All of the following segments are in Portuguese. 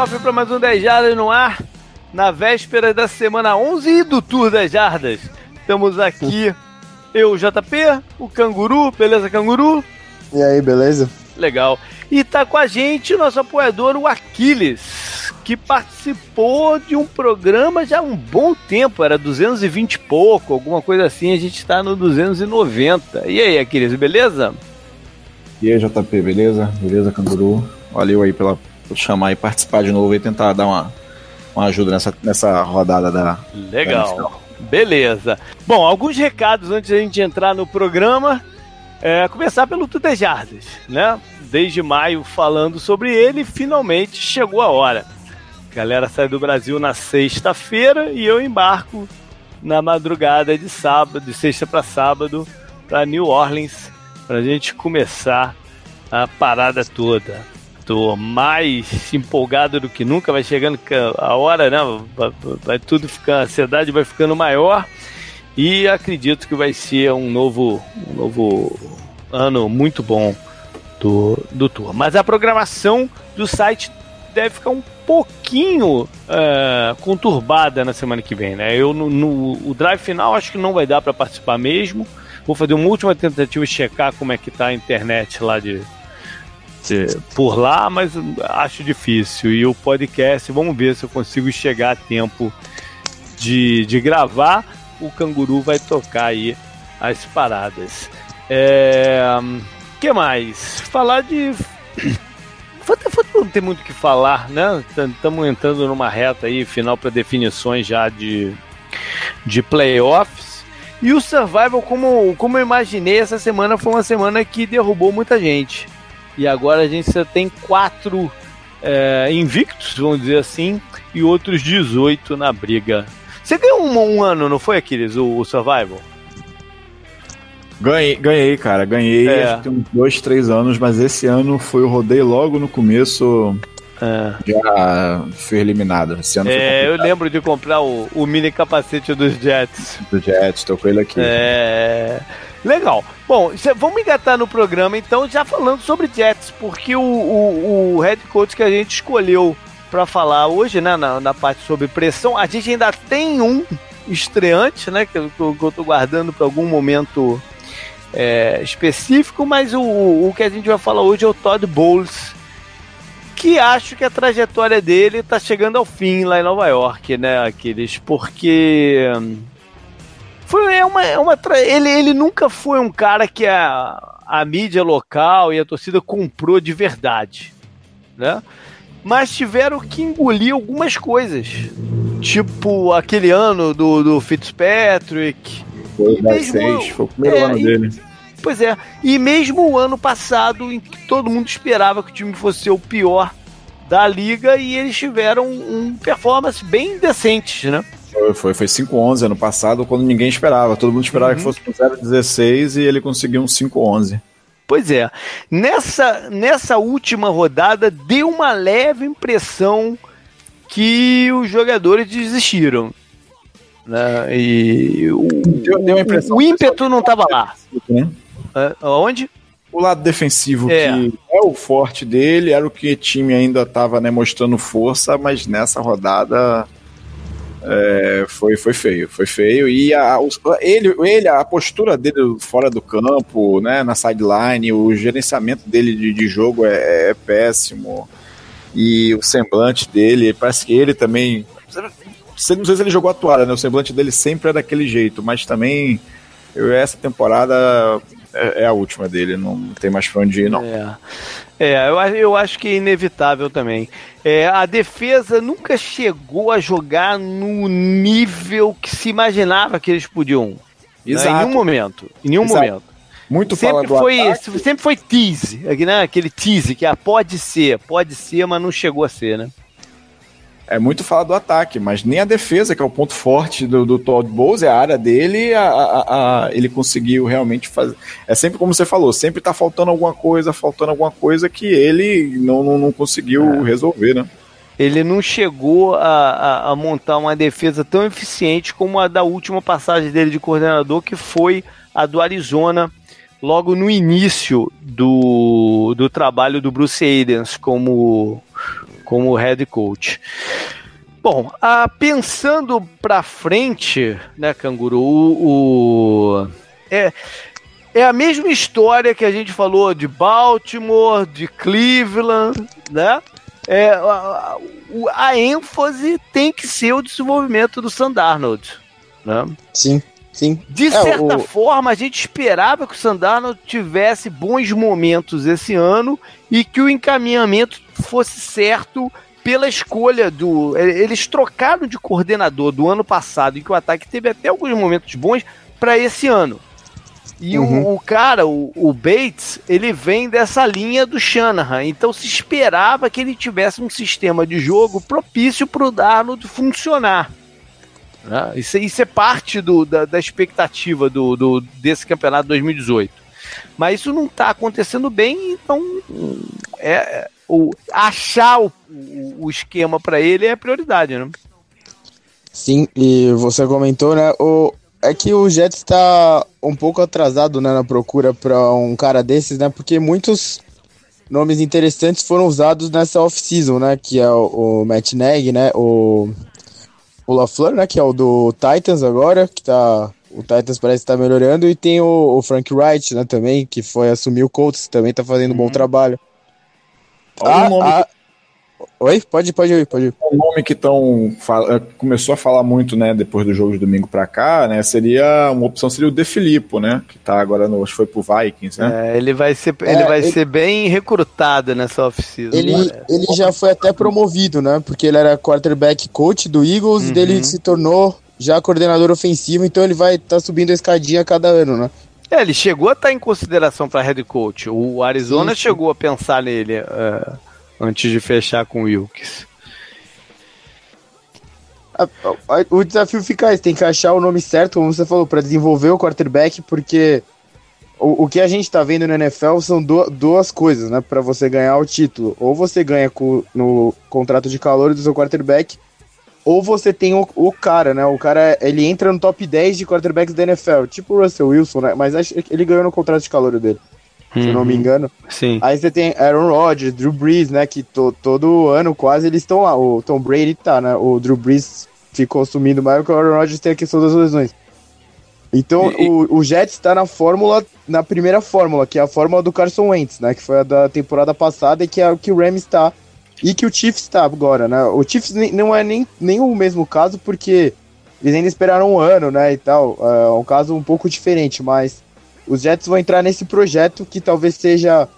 cofre para mais um 10 Jardas no ar, na véspera da semana 11 do Tour das Jardas. Estamos aqui, eu, JP, o Canguru, beleza, Canguru? E aí, beleza? Legal. E tá com a gente o nosso apoiador, o Aquiles, que participou de um programa já há um bom tempo, era 220 e pouco, alguma coisa assim, a gente tá no 290. E aí, Aquiles, beleza? E aí, JP, beleza? Beleza, Canguru? Valeu aí pela, por chamar e participar de novo e tentar dar uma, uma ajuda nessa, nessa rodada da. Legal. Da Beleza. Bom, alguns recados antes da gente entrar no programa. É, começar pelo Tutejardas, né? Desde maio falando sobre ele, finalmente chegou a hora. A galera sai do Brasil na sexta-feira e eu embarco na madrugada de sábado, de sexta para sábado, para New Orleans, para a gente começar a parada toda. Mais empolgado do que nunca, vai chegando a hora, né? Vai, vai tudo ficar, a ansiedade vai ficando maior e acredito que vai ser um novo, um novo ano muito bom do, do tour. Mas a programação do site deve ficar um pouquinho uh, conturbada na semana que vem, né? Eu no, no o drive final acho que não vai dar para participar mesmo. Vou fazer uma última tentativa de checar como é que tá a internet lá de, por lá, mas acho difícil. E o podcast, vamos ver se eu consigo chegar a tempo de, de gravar. O canguru vai tocar aí as paradas. É, que mais? Falar de não tem muito o que falar, né? Estamos entrando numa reta aí, final para definições já de, de playoffs. E o Survival, como, como eu imaginei, essa semana foi uma semana que derrubou muita gente. E agora a gente só tem quatro é, invictos, vamos dizer assim, e outros 18 na briga. Você ganhou um, um ano, não foi, Aquiles, o, o Survival? Ganhei, ganhei, cara, ganhei é. acho que tem uns dois, três anos, mas esse ano foi o rodeio logo no começo. É. Já foi eliminado. Esse ano é, eu lembro de comprar o, o mini capacete dos Jets. Do Jets, tô com ele aqui. É. Legal. Bom, vamos engatar no programa então, já falando sobre Jets, porque o, o, o head coach que a gente escolheu para falar hoje, né, na, na parte sobre pressão, a gente ainda tem um estreante, né, que eu, que eu tô guardando para algum momento é, específico, mas o, o que a gente vai falar hoje é o Todd Bowles, que acho que a trajetória dele está chegando ao fim lá em Nova York, né, aqueles, porque foi é uma, é uma ele, ele nunca foi um cara que a, a mídia local e a torcida comprou de verdade, né? Mas tiveram que engolir algumas coisas, tipo aquele ano do, do Fitzpatrick, foi o 16, foi o primeiro é, ano e, dele. Pois é, e mesmo o ano passado, em que todo mundo esperava que o time fosse o pior da liga, e eles tiveram um performance bem decente, né? Foi, foi, foi 5-11 ano passado, quando ninguém esperava. Todo mundo esperava uhum. que fosse um 0-16 e ele conseguiu um 5-11. Pois é. Nessa, nessa última rodada, deu uma leve impressão que os jogadores desistiram. Né? E o, deu, deu o, o ímpeto não estava lá. Né? É, onde? O lado defensivo, é. que é o forte dele, era o que o time ainda estava né, mostrando força, mas nessa rodada é, foi, foi feio, foi feio. E a, ele, ele, a postura dele fora do campo, né, na sideline, o gerenciamento dele de, de jogo é, é péssimo. E o semblante dele, parece que ele também não sei se ele jogou a toalha, né? O semblante dele sempre é daquele jeito, mas também eu, essa temporada é, é, a última dele, não tem mais pra onde ir, não. É, é eu, eu acho que é inevitável também. É, a defesa nunca chegou a jogar no nível que se imaginava que eles podiam. Exato. Né? Em nenhum momento. Em nenhum Exato. momento. Muito sempre foi ataque. Sempre foi tease, né? aquele tease que ah, pode ser, pode ser, mas não chegou a ser, né? É muito falar do ataque, mas nem a defesa, que é o ponto forte do, do Todd Bowles, é a área dele, a, a, a, ele conseguiu realmente fazer. É sempre como você falou, sempre tá faltando alguma coisa, faltando alguma coisa que ele não, não, não conseguiu é. resolver, né? Ele não chegou a, a, montar uma defesa tão eficiente como a da última passagem dele de coordenador, que foi a do Arizona, logo no início do, do trabalho do Bruce Arians como como head coach. Bom, ah, pensando para frente, né, Canguru, o, o, é, é a mesma história que a gente falou de Baltimore, de Cleveland, né? É, a, a, ênfase tem que ser o desenvolvimento do Sandarnold, né? Sim. Sim. De é, certa o... forma, a gente esperava que o Sandarno tivesse bons momentos esse ano e que o encaminhamento fosse certo pela escolha do. Eles trocaram de coordenador do ano passado, em que o ataque teve até alguns momentos bons, para esse ano. E uhum. o, o, cara, o, o, Bates, ele vem dessa linha do Shanahan. Então se esperava que ele tivesse um sistema de jogo propício para o Darnold funcionar. Né? Isso, isso é parte do, da, da expectativa do, do, desse campeonato 2018. Mas isso não está acontecendo bem, então é, o, achar o, o, o esquema para ele é prioridade, né? Sim, e você comentou, né? O, é que o Jets está um pouco atrasado né, na procura para um cara desses, né? Porque muitos nomes interessantes foram usados nessa off-season, né? Que é o, o Matt Nagy, né? O o LaFleur, né, que é o do Titans agora, que tá o Titans parece estar tá melhorando e tem o, o, Frank Wright, né, também, que foi assumir o Colts, que também tá fazendo um bom uhum. trabalho. Ah, ah, Oi? Pode, pode ir, pode ir. O nome que estão eh, começou a falar muito, né, depois do jogo de domingo para cá, né, seria uma opção seria o De Filippo, né, que tá agora no, acho que foi pro Vikings, né? É, ele vai ser é, ele vai ele, ser bem recrutado nessa oficina. Ele ele já foi até promovido, né? Porque ele era quarterback coach do Eagles uhum. e dele se tornou já coordenador ofensivo, então ele vai estar tá subindo a escadinha a cada ano, né? É, ele chegou a estar tá em consideração para head coach. O Arizona sim, sim. chegou a pensar nele. Uh antes de fechar com o Wilkes. O desafio fica esse, tem que achar o nome certo, como você falou, para desenvolver o quarterback, porque o, o que a gente está vendo no NFL são do, duas coisas, né, para você ganhar o título. Ou você ganha com, no contrato de calor do seu quarterback, ou você tem o, o, cara, né? O cara, ele entra no top 10 de quarterbacks da NFL, tipo o Russell Wilson, né? Mas acho que ele ganhou no contrato de calor dele uhum. se eu não me uhum. engano. Sim. Aí você tem Aaron Rodgers, Drew Brees, né? Que to, todo ano quase eles estão lá. O Tom Brady tá, né? O Drew Brees ficou sumindo mais porque o Aaron Rodgers tem a questão das lesões. Então e... o, o Jets está na fórmula, na primeira fórmula, que é a fórmula do Carson Wentz, né? Que foi a da temporada passada e que é o que o Rams está. E que o Chiefs está agora, né? O Chiefs não é nem, nem o mesmo caso, porque eles ainda esperaram um ano, né? E tal. É um caso um pouco diferente, mas os Jets vão entrar nesse projeto que talvez seja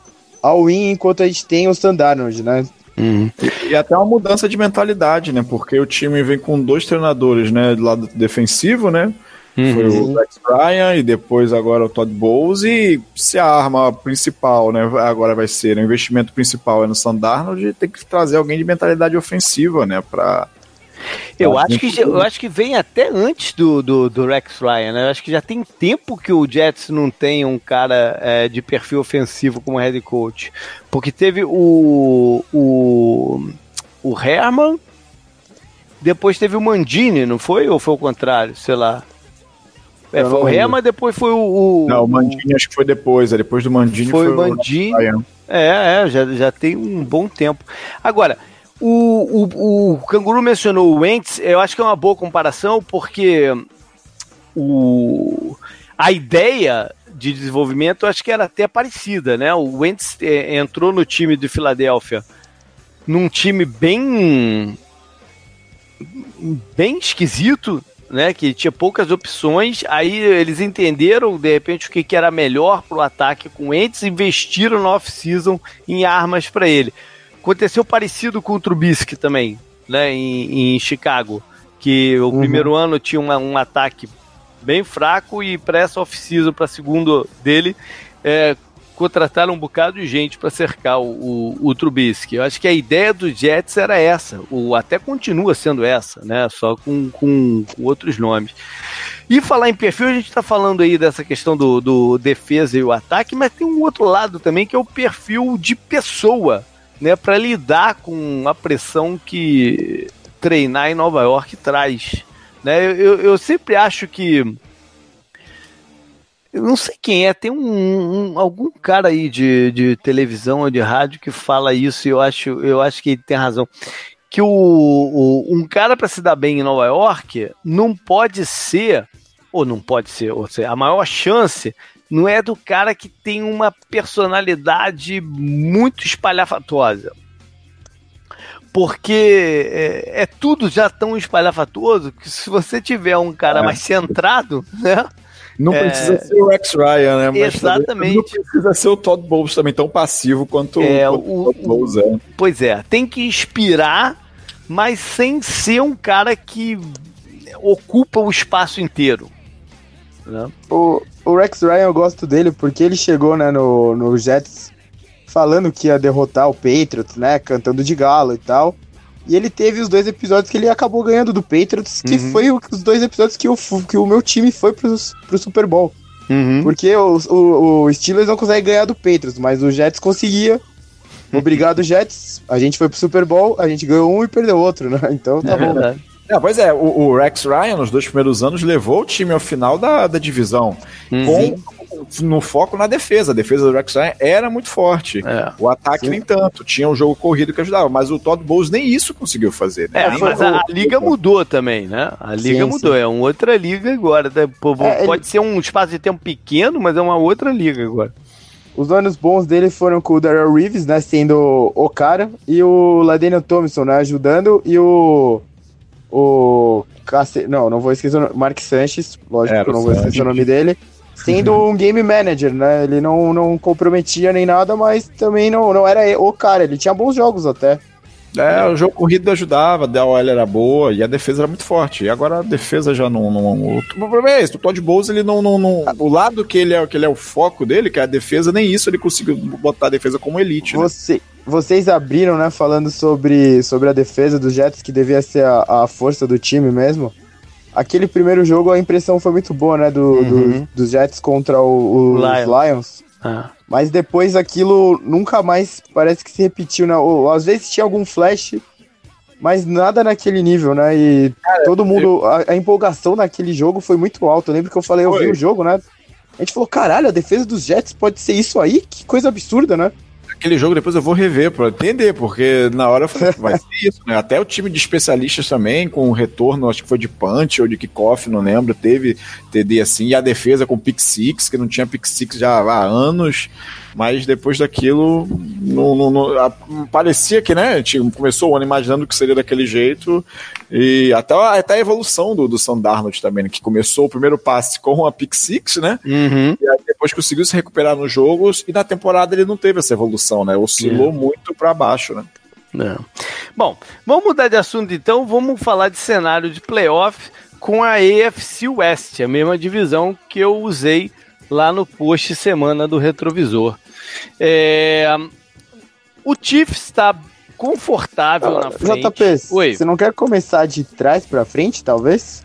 all-in enquanto a gente tem o Sandarnold, né? Uhum. E, e, até uma mudança de mentalidade, né? Porque o time vem com dois treinadores, né? Do lado defensivo, né? Uhum. Foi o Rex Ryan e depois agora o Todd Bowles e se a arma principal, né, agora vai ser, o investimento principal é no Sandarnold, tem que trazer alguém de mentalidade ofensiva, né, para eu acho, que, eu acho que vem até antes do, do, do, Rex Ryan, né? Eu acho que já tem tempo que o Jets não tem um cara é, de perfil ofensivo como head coach. Porque teve o, o, o Herman, depois teve o Mandini, não foi? Ou foi o contrário? Sei lá. É, foi o Herman, depois foi o, o, Não, o Mandini acho que foi depois. É depois do Mandini foi, foi o Mandini. É, é, já, já tem um bom tempo. Agora, o, o, o Canguru mencionou o Wentz, eu acho que é uma boa comparação, porque o, a ideia de desenvolvimento acho que era até parecida, né? O Wentz é, entrou no time de Filadélfia num time bem bem esquisito, né? Que tinha poucas opções. Aí eles entenderam de repente o que, que era melhor para o ataque com o Wentz, investiram no off-season em armas para ele. Aconteceu parecido com o Trubisky também, né, em, em Chicago, que o uhum. primeiro ano tinha uma, um ataque bem fraco e para essa off-season, para segundo dele, é, contrataram um bocado de gente para cercar o, o, o, Trubisky. Eu acho que a ideia do Jets era essa, o, até continua sendo essa, né? Só com, com, com outros nomes. E falar em perfil, a gente está falando aí dessa questão do, do defesa e o ataque, mas tem um outro lado também que é o perfil de pessoa né, para lidar com a pressão que treinar em Nova York traz. Né? Eu, eu sempre acho que eu não sei quem é, tem um, um, algum cara aí de, de televisão ou de rádio que fala isso e eu acho, eu acho que ele tem razão. Que o, o um cara para se dar bem em Nova York não pode ser, ou não pode ser, ou seja, a maior chance não é do cara que tem uma personalidade muito espalhafatosa. Porque é, é tudo já tão espalhafatoso que se você tiver um cara é. mais centrado, né? Não é... precisa ser o Rex Ryan, né? Mas Exatamente. Não precisa ser o Todd Bowles também tão passivo quanto é, o, o Todd Bowles é. Pois é, tem que inspirar, mas sem ser um cara que ocupa o espaço inteiro. Né? O, o Rex Ryan eu gosto dele porque ele chegou né, no, no Jets falando que ia derrotar o Patriots, né? Cantando de galo e tal. E ele teve os dois episódios que ele acabou ganhando do Patriots, que uhum. foi os dois episódios que, eu, que o meu time foi pro, pro Super Bowl. Uhum. Porque o, o, o, Steelers não consegue ganhar do Patriots, mas o Jets conseguia. Obrigado, Jets. A gente foi pro Super Bowl, a gente ganhou um e perdeu outro, né? Então tá é bom. Verdade. É, pois é, o, o, Rex Ryan, nos dois primeiros anos, levou o time ao final da, da divisão. Uhum. Com no foco na defesa. A defesa do Rex Ryan era muito forte. É, o ataque sim. nem tanto. Tinha um jogo corrido que ajudava, mas o Todd Bowles nem isso conseguiu fazer. Né? É, mas a, a, liga mudou também, né? A liga sim, mudou. Sim. É uma outra liga agora. Né? É, pode ele... ser um espaço de tempo pequeno, mas é uma outra liga agora. Os anos bons dele foram com o Daryl Reeves, né, sendo o cara, e o Ladaniel Thompson, né, ajudando, e o... O... Não, não vou esquecer o nome. Mark Sanchez, lógico é, que eu não vou esquecer o nome dele sendo um game manager, né? Ele não, não comprometia nem nada, mas também não, não era o cara, ele tinha bons jogos até. É, o jogo corrido ajudava, a OL era boa e a defesa era muito forte. E agora a defesa já não. não o problema é esse: o Todd Bowles, ele não, não, não. O lado que ele, é, que ele é o foco dele, que é a defesa, nem isso ele conseguiu botar a defesa como elite. Né? Você, vocês abriram, né, falando sobre, sobre a defesa dos Jets, que devia ser a, a força do time mesmo aquele primeiro jogo a impressão foi muito boa, né? Do, uhum. do dos Jets contra o, os Lions. Lions. Ah. Mas depois aquilo nunca mais parece que se repetiu, né? Ou, às vezes tinha algum flash, mas nada naquele nível, né? E Cara, todo mundo. Eu... A, a, empolgação naquele jogo foi muito alta. Eu lembro que eu falei, eu vi o jogo, né? A gente falou, caralho, a defesa dos Jets pode ser isso aí? Que coisa absurda, né? Aquele jogo depois eu vou rever para entender, porque na hora eu falei, vai ser isso, né? Até o time de especialistas também, com o retorno, acho que foi de punch ou de kickoff, não lembro, teve TD assim, e a defesa com pick six, que não tinha pick six já há anos. Mas depois daquilo, não, não, não, a, parecia que, né? Tinha, começou o ano imaginando que seria daquele jeito. E até, até a evolução do, do Sam Darnold também, né, que começou o primeiro passe com a pick six, né? Uhum. E aí depois conseguiu se recuperar nos jogos. E na temporada ele não teve essa evolução, né? Oscilou é. muito para baixo, né? Não. Bom, vamos mudar de assunto então. Vamos falar de cenário de playoff com a AFC West, a mesma divisão que eu usei lá no post semana do retrovisor. É, o Chiefs está confortável ah, na frente. JP, Oi. você não quer começar de trás para frente, talvez?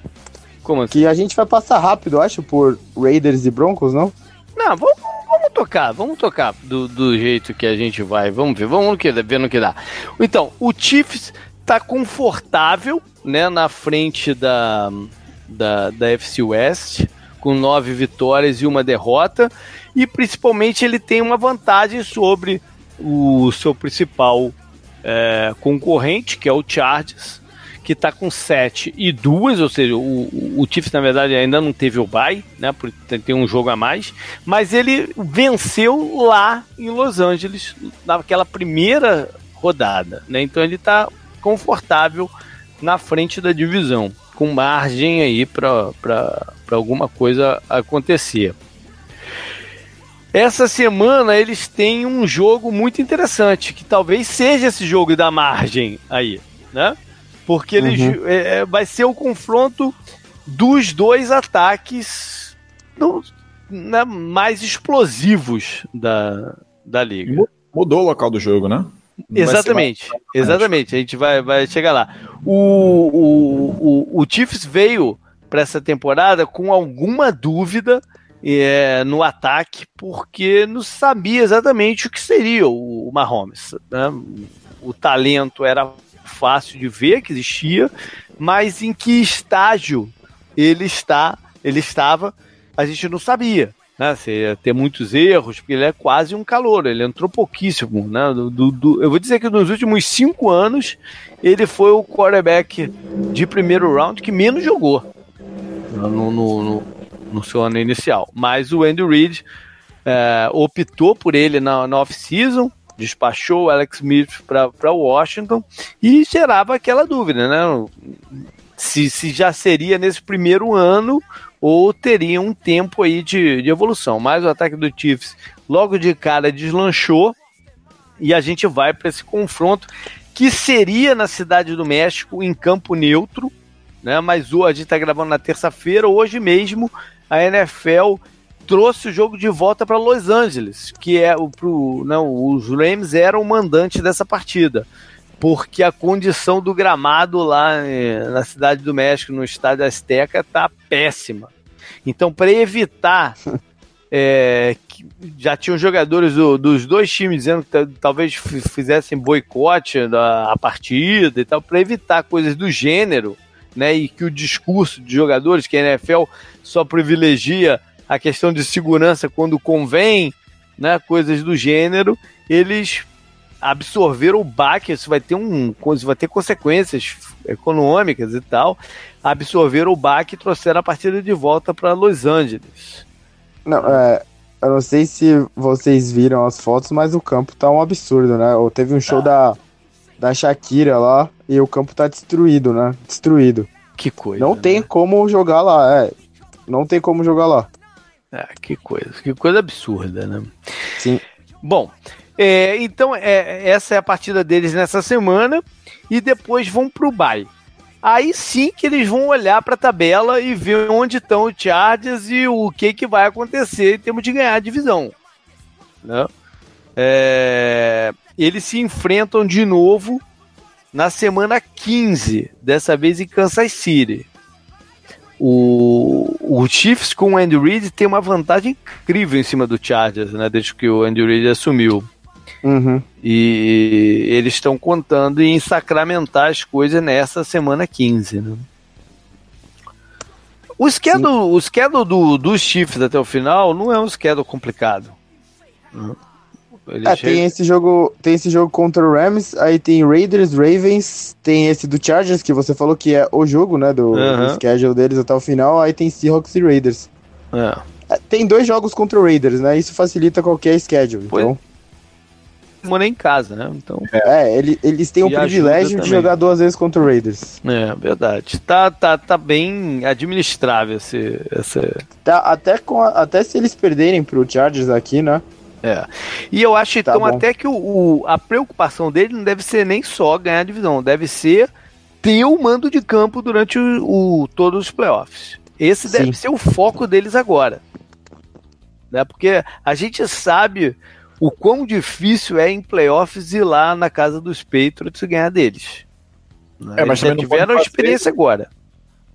Como assim? Que a gente vai passar rápido, acho, por Raiders e Broncos, não? Não, vamos, vamos tocar, vamos tocar do, do jeito que a gente vai. Vamos ver, vamos ver no que dá. Então, o Chiefs está confortável, né, na frente da, da, da FC West com nove vitórias e uma derrota, e principalmente ele tem uma vantagem sobre o seu principal é, concorrente, que é o Chargers, que está com sete e duas, ou seja, o, o Chiefs na verdade ainda não teve o bye, né, por ter um jogo a mais, mas ele venceu lá em Los Angeles naquela primeira rodada, né, então ele está confortável na frente da divisão com margem aí para alguma coisa acontecer. Essa semana eles têm um jogo muito interessante, que talvez seja esse jogo da margem aí, né? Porque eles, uhum. é, é vai ser o confronto dos dois ataques né, mais explosivos da, da liga. Mudou o local do jogo, né? Exatamente, exatamente. A gente vai, vai chegar lá. O, o, o, o Chiefs veio para essa temporada com alguma dúvida é, no ataque, porque não sabia exatamente o que seria o, o Mahomes. Né? O talento era fácil de ver que existia, mas em que estágio ele está, ele estava, a gente não sabia. né, ter muitos erros, porque ele é quase um calor, ele entrou pouquíssimo. Né, do, do, eu vou dizer que nos últimos cinco anos ele foi o quarterback de primeiro round que menos jogou no, no, no, no seu ano inicial. Mas o Andy Reid é, optou por ele na, na off-season, despachou o Alex Smith para Washington e gerava aquela dúvida, né? Se, se já seria nesse primeiro ano ou teria um tempo aí de, de evolução. Mas o ataque do Chiefs logo de cara deslanchou e a gente vai para esse confronto que seria na Cidade do México em campo neutro, né? Mas hoje a gente está gravando na terça-feira, hoje mesmo a NFL trouxe o jogo de volta para Los Angeles, que é o pro, não, os Rams eram o mandante dessa partida, porque a condição do gramado lá eh, na cidade do México, no estádio Azteca, tá péssima. Então, para evitar é, já tinham jogadores do, dos dois times dizendo que talvez fizessem boicote da partida e tal, para evitar coisas do gênero, né? E que o discurso de jogadores, que a NFL só privilegia a questão de segurança quando convém, né, coisas do gênero, eles absorveram o baque, isso vai ter um, isso vai ter consequências econômicas e tal. Absorveram o baque e trouxeram a partida de volta para Los Angeles. Não, é, eu não sei se vocês viram as fotos, mas o campo tá um absurdo, né? Teve um show tá. da da Shakira lá e o campo tá destruído, né? Destruído. Que coisa. Não né? tem como jogar lá, é. Não tem como jogar lá. É, que coisa, que coisa absurda, né? Sim. Bom, é, então é, essa é a partida deles nessa semana e depois vão pro bye. Aí sim que eles vão olhar para a tabela e ver onde estão os Chargers e o que, que vai acontecer em termos de ganhar a divisão. Né? É, eles se enfrentam de novo na semana 15, dessa vez em Kansas City. O, o Chiefs com o Andy Reid tem uma vantagem incrível em cima do Chargers, né? Desde que o Andy Reid assumiu. Uhum. E eles estão contando em sacramentar as coisas nessa semana 15, né? O schedule, o schedule do, dos Chiefs até o final não é um schedule complicado. É, tem esse jogo, tem esse jogo contra o Rams, aí tem Raiders, Ravens, tem esse do Chargers que você falou que é o jogo, né, do, do schedule deles até o final, aí tem Seahawks e Raiders. É. É, tem dois jogos contra o Raiders, né? Isso facilita qualquer schedule. Pois, então mora em casa, né? Então, é, ele, eles têm o privilégio de jogar duas vezes contra o Raiders. É, verdade. Tá, tá, tá bem administrável esse. esse... Tá, até, com a, até se eles perderem pro Chargers aqui, né? É. E eu acho tá então bom. até que o, o, a preocupação dele não deve ser nem só ganhar a divisão, deve ser ter o mando de campo durante o, o todos os playoffs. Esse Sim. deve ser o foco deles agora. Né? Porque a gente sabe o quão difícil é em playoffs ir lá na casa dos Patriots e ganhar deles. É, mas já tiveram a experiência agora.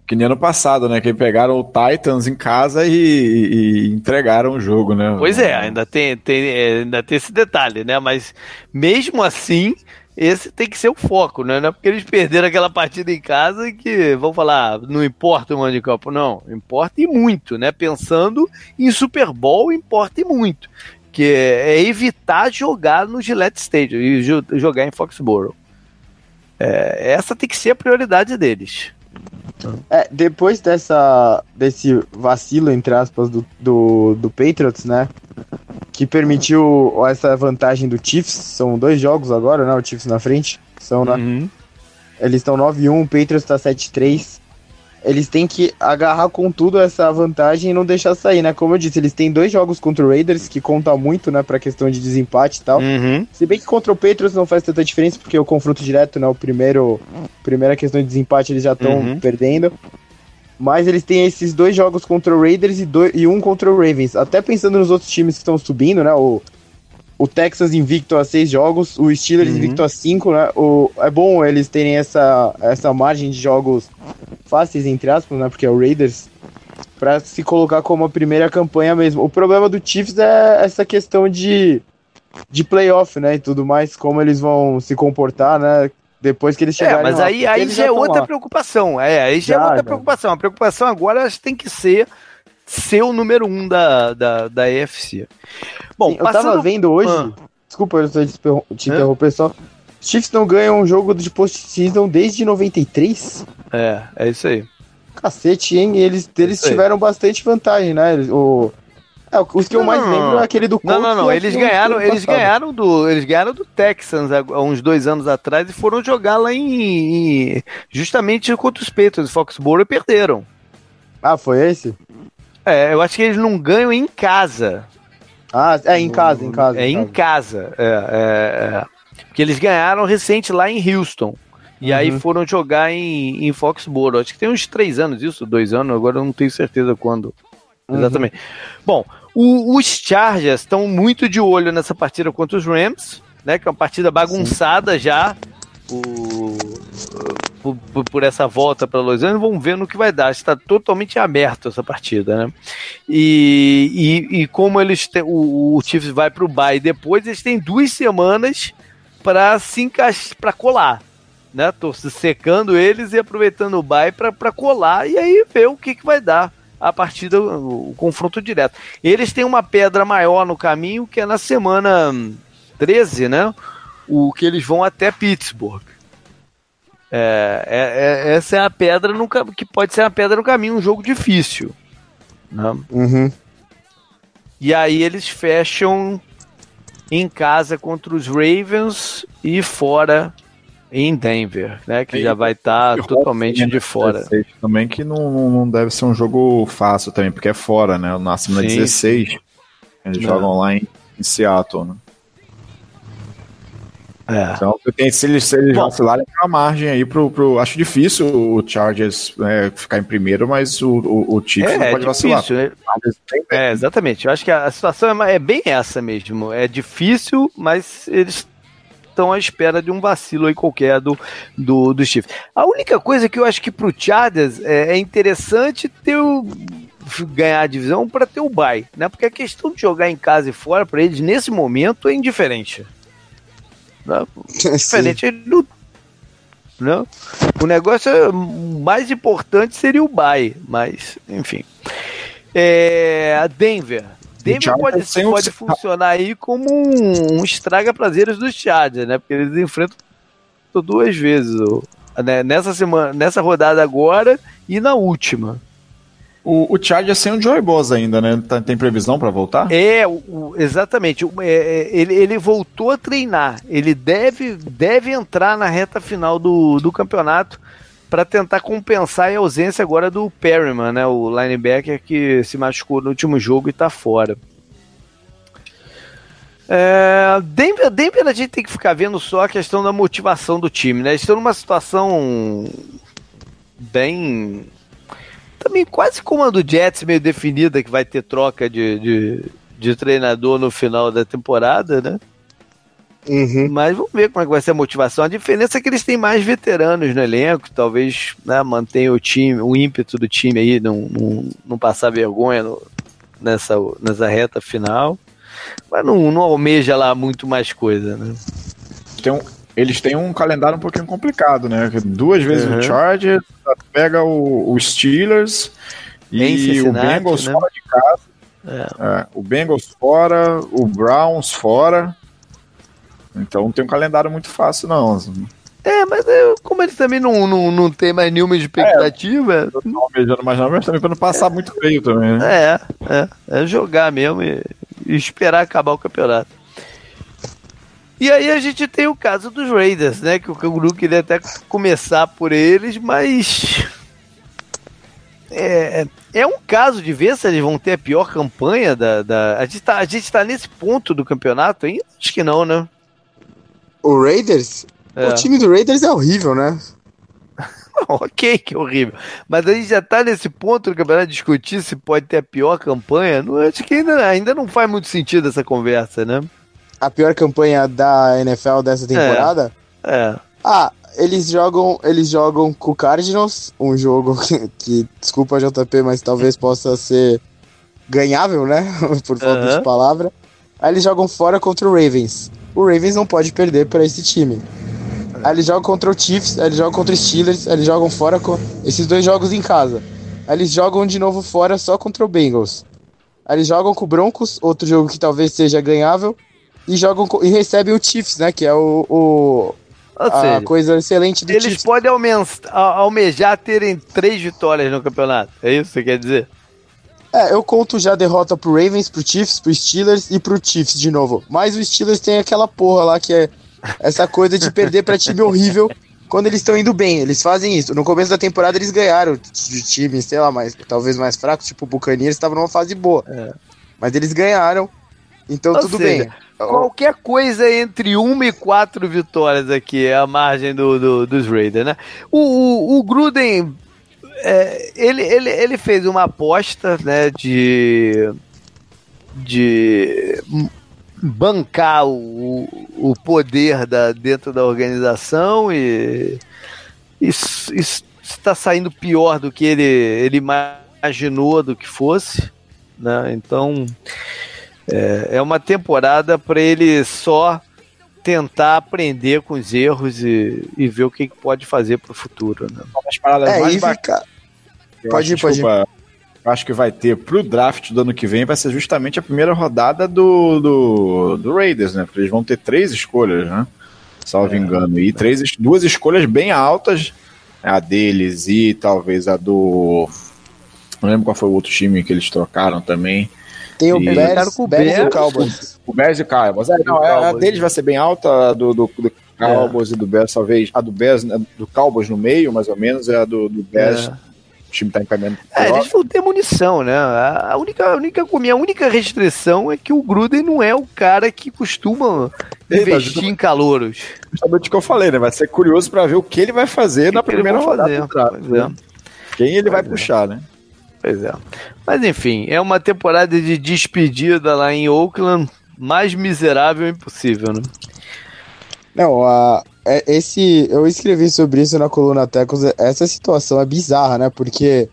Que nem ano passado, né? Que pegaram o Titans em casa e, e entregaram o jogo, né? Pois é, ainda tem, tem, é, ainda tem esse detalhe, né? Mas mesmo assim, esse tem que ser o foco, né? Não é porque eles perderam aquela partida em casa que vão falar, não importa o mando de campo, não. Importa e muito, né? Pensando em Super Bowl, importa e muito que é evitar jogar no Gillette Stadium e jogar em Foxborough. É, essa tem que ser a prioridade deles. É, depois dessa desse vacilo, entre aspas, do, do, do Patriots, né? Que permitiu essa vantagem do Chiefs. São dois jogos agora, né? O Chiefs na frente. São, né? Uhum. Eles estão 9-1, o Patriots tá 7-3 eles têm que agarrar com tudo essa vantagem e não deixar sair, né? Como eu disse, eles têm dois jogos contra o Raiders, que conta muito, né, pra questão de desempate e tal. Uhum. Se bem que contra o Patriots não faz tanta diferença, porque o confronto direto, né, o primeiro, primeira questão de desempate eles já estão uhum. perdendo. Mas eles têm esses dois jogos contra o Raiders e, dois, e um contra o Ravens. Até pensando nos outros times que estão subindo, né, o, o Texas invicto a seis jogos, o Steelers uhum. invicto a cinco, né? O, é bom eles terem essa, essa margem de jogos fáceis, entre aspas, né? Porque é o Raiders, para se colocar como a primeira campanha mesmo. O problema do Chiefs é essa questão de, de playoff, né? E tudo mais, como eles vão se comportar, né? Depois que eles é, chegarem É, mas lá, aí, aí já, é outra lá. preocupação. É, aí já, é já é outra já. preocupação. A preocupação agora tem que ser ser o número um da, da, da EFC. Bom, Sim, eu passando... tava vendo hoje. Ah. Desculpa eu te interromper só. Chiefs não ganham um jogo de postseason desde 93? É, é isso aí. Cacete, hein? Eles, é eles tiveram bastante vantagem, né? O, é, os que eu mais lembro é aquele do Colts. Não, não, não. Eles ganharam, eles ganharam do, eles ganharam do Texans há uns dois anos atrás e foram jogar lá em, em justamente contra os Patriots, Foxborough e perderam. Ah, foi esse? É, eu acho que eles não ganham em casa. Ah, é em casa, em casa. É em casa. É, é, é. Porque eles ganharam recente lá em Houston. E uhum. aí foram jogar em, em Foxborough. Acho que tem uns três anos isso, dois anos, agora eu não tenho certeza quando. Uhum. Exatamente. Bom, o, os Chargers estão muito de olho nessa partida contra os Rams, né? Que é uma partida bagunçada Sim. já. Por, por, por, essa volta para Los Angeles, vamos ver no que vai dar. Está totalmente aberto essa partida, né? E, e, e como eles têm, o, o Chiefs vai para o bye depois, eles têm duas semanas para se encaixar, para colar. Né? Tô secando eles e aproveitando o bye para colar e aí ver o que, que vai dar a partida, o confronto direto. Eles têm uma pedra maior no caminho que é na semana 13, né? O que eles vão até Pittsburgh. É, é, é, essa é a pedra no, que pode ser a pedra no caminho, um jogo difícil. Né? Uhum. E aí eles fecham em casa contra os Ravens e fora em Denver, né? Que e, já vai estar tá totalmente de fora. Também que não, não deve ser um jogo fácil também, porque é fora, né? Na semana Sim. 16, eles não. jogam lá em, em Seattle, né? É. Então, tem, se eles, se eles vacilarem, tem uma margem aí pro, pro. Acho difícil o Chargers é, ficar em primeiro, mas o, o, o Chiefs é, não pode é vacilar. Né? É, exatamente. Eu acho que a, a situação é, é, bem essa mesmo. É difícil, mas eles estão à espera de um vacilo aí qualquer do, do, do Chiefs. A única coisa que eu acho que pro Chargers é, é interessante ter o ganhar a divisão para ter o bye, né? Porque a questão de jogar em casa e fora para eles nesse momento é indiferente. Né? Diferente do não? O negócio é, mais importante seria o bye, mas enfim. É, Denver. Denver pode, pode funcionar aí como um, um estraga-prazeres do Chargers, né? Porque eles enfrentam duas vezes, né? nessa semana, nessa rodada agora e na última. O, o Chargers sem o Joey Bosa ainda, né? Tá, tem previsão para voltar? É, o, exatamente. É, é, ele, ele voltou a treinar. Ele deve, deve entrar na reta final do, do campeonato para tentar compensar a ausência agora do Perryman, né? O linebacker que se machucou no último jogo e está fora. É, Denver, Denver a gente tem que ficar vendo só a questão da motivação do time, né? Eles estão numa situação bem também quase como a do Jets, meio definida, que vai ter troca de, de, de treinador no final da temporada, né? Uhum. Mas vamos ver como é que vai ser a motivação. A diferença é que eles têm mais veteranos no elenco, talvez né, mantenha o time, o ímpeto do time aí, não, não, não passar vergonha no, nessa, nessa reta final. Mas não, não almeja lá muito mais coisa, né? Tem um, eles têm um calendário um pouquinho complicado, né? Duas vezes uhum. o Chargers, pega o, o Steelers e o Bengals né? fora de casa. É. É, o Bengals fora, o Browns fora. Então tem um calendário muito fácil, não. É, mas eu, como eles também não, não, não tem mais nenhuma expectativa. É, não almejando mais não, mas também para não passar é, muito feio também. Né? É, é, é jogar mesmo e, e esperar acabar o campeonato. E aí a gente tem o caso dos Raiders, né? Que o Canguru queria até começar por eles, mas. É, é um caso de ver se eles vão ter a pior campanha da. da... A, gente tá, a gente tá nesse ponto do campeonato ainda? Acho que não, né? O Raiders? É. O time do Raiders é horrível, né? ok, que horrível. Mas a gente já tá nesse ponto do campeonato discutir se pode ter a pior campanha. Não, acho que ainda, ainda não faz muito sentido essa conversa, né? A pior campanha da NFL dessa temporada? É. é. Ah, eles jogam, eles jogam com o Cardinals, um jogo que, que, desculpa JP, mas talvez possa ser ganhável, né? Por falta uhum. de palavra. Aí eles jogam fora contra o Ravens. O Ravens não pode perder para esse time. Aí eles jogam contra o Chiefs, aí eles jogam contra os Steelers, aí eles jogam fora com esses dois jogos em casa. Aí eles jogam de novo fora só contra o Bengals. Aí eles jogam com o Broncos, outro jogo que talvez seja ganhável, e jogam e recebem o Chiefs, né? Que é o, o a seja, coisa excelente do eles Chiefs. Eles podem almejar terem três vitórias no campeonato. É isso que você quer dizer? É, eu conto já a derrota pro Ravens, pro Chiefs, pro Steelers e pro Chiefs de novo. Mas o Steelers tem aquela porra lá que é essa coisa de perder pra time horrível quando eles estão indo bem. Eles fazem isso. No começo da temporada eles ganharam de times, sei lá, mais, talvez mais fracos, tipo o Buccaneers estava numa fase boa. É. Mas eles ganharam, então Ou tudo seja, bem. Qualquer coisa entre uma e quatro vitórias aqui é a margem do, do dos Raiders, né? O, o, o Gruden, é, ele, ele, ele fez uma aposta, né, de de bancar o, o poder da, dentro da organização e isso está saindo pior do que ele, ele imaginou do que fosse. Né? Então é, é uma temporada para ele só tentar aprender com os erros e, e ver o que, pode fazer para o futuro. Né? é, mais fica... Pode ir, pode ir acho que vai ter pro draft do ano que vem vai ser justamente a primeira rodada do, do, do Raiders, né? Porque eles vão ter três escolhas, né? Salvo é, engano. E três, duas escolhas bem altas, a deles e talvez a do. Não lembro qual foi o outro time que eles trocaram também. Tem o. Bears, com o Bears, Bears e o Cowboys. O Bears e o Cowboys. É, não, a, a deles vai ser bem alta, a do, do, do Cowboys é. e do Bears, talvez. A do Bears, né, do Cowboys no meio, mais ou menos, é a do, do Bears. É o time tá encaminhando. É, eles vão ter munição, né? A única, a única, minha única restrição é que o Gruden não é o cara que costuma investir em calouros. Justamente o que eu falei, né? Vai ser curioso para ver o que ele vai fazer que na que primeira rodada. É. Quem ele pois vai é. puxar, né? Pois é. Mas enfim, é uma temporada de despedida lá em Oakland, mais miserável impossível, né? Não, a, é, esse, eu escrevi sobre isso na coluna Tecos. Essa situação é bizarra, né? Porque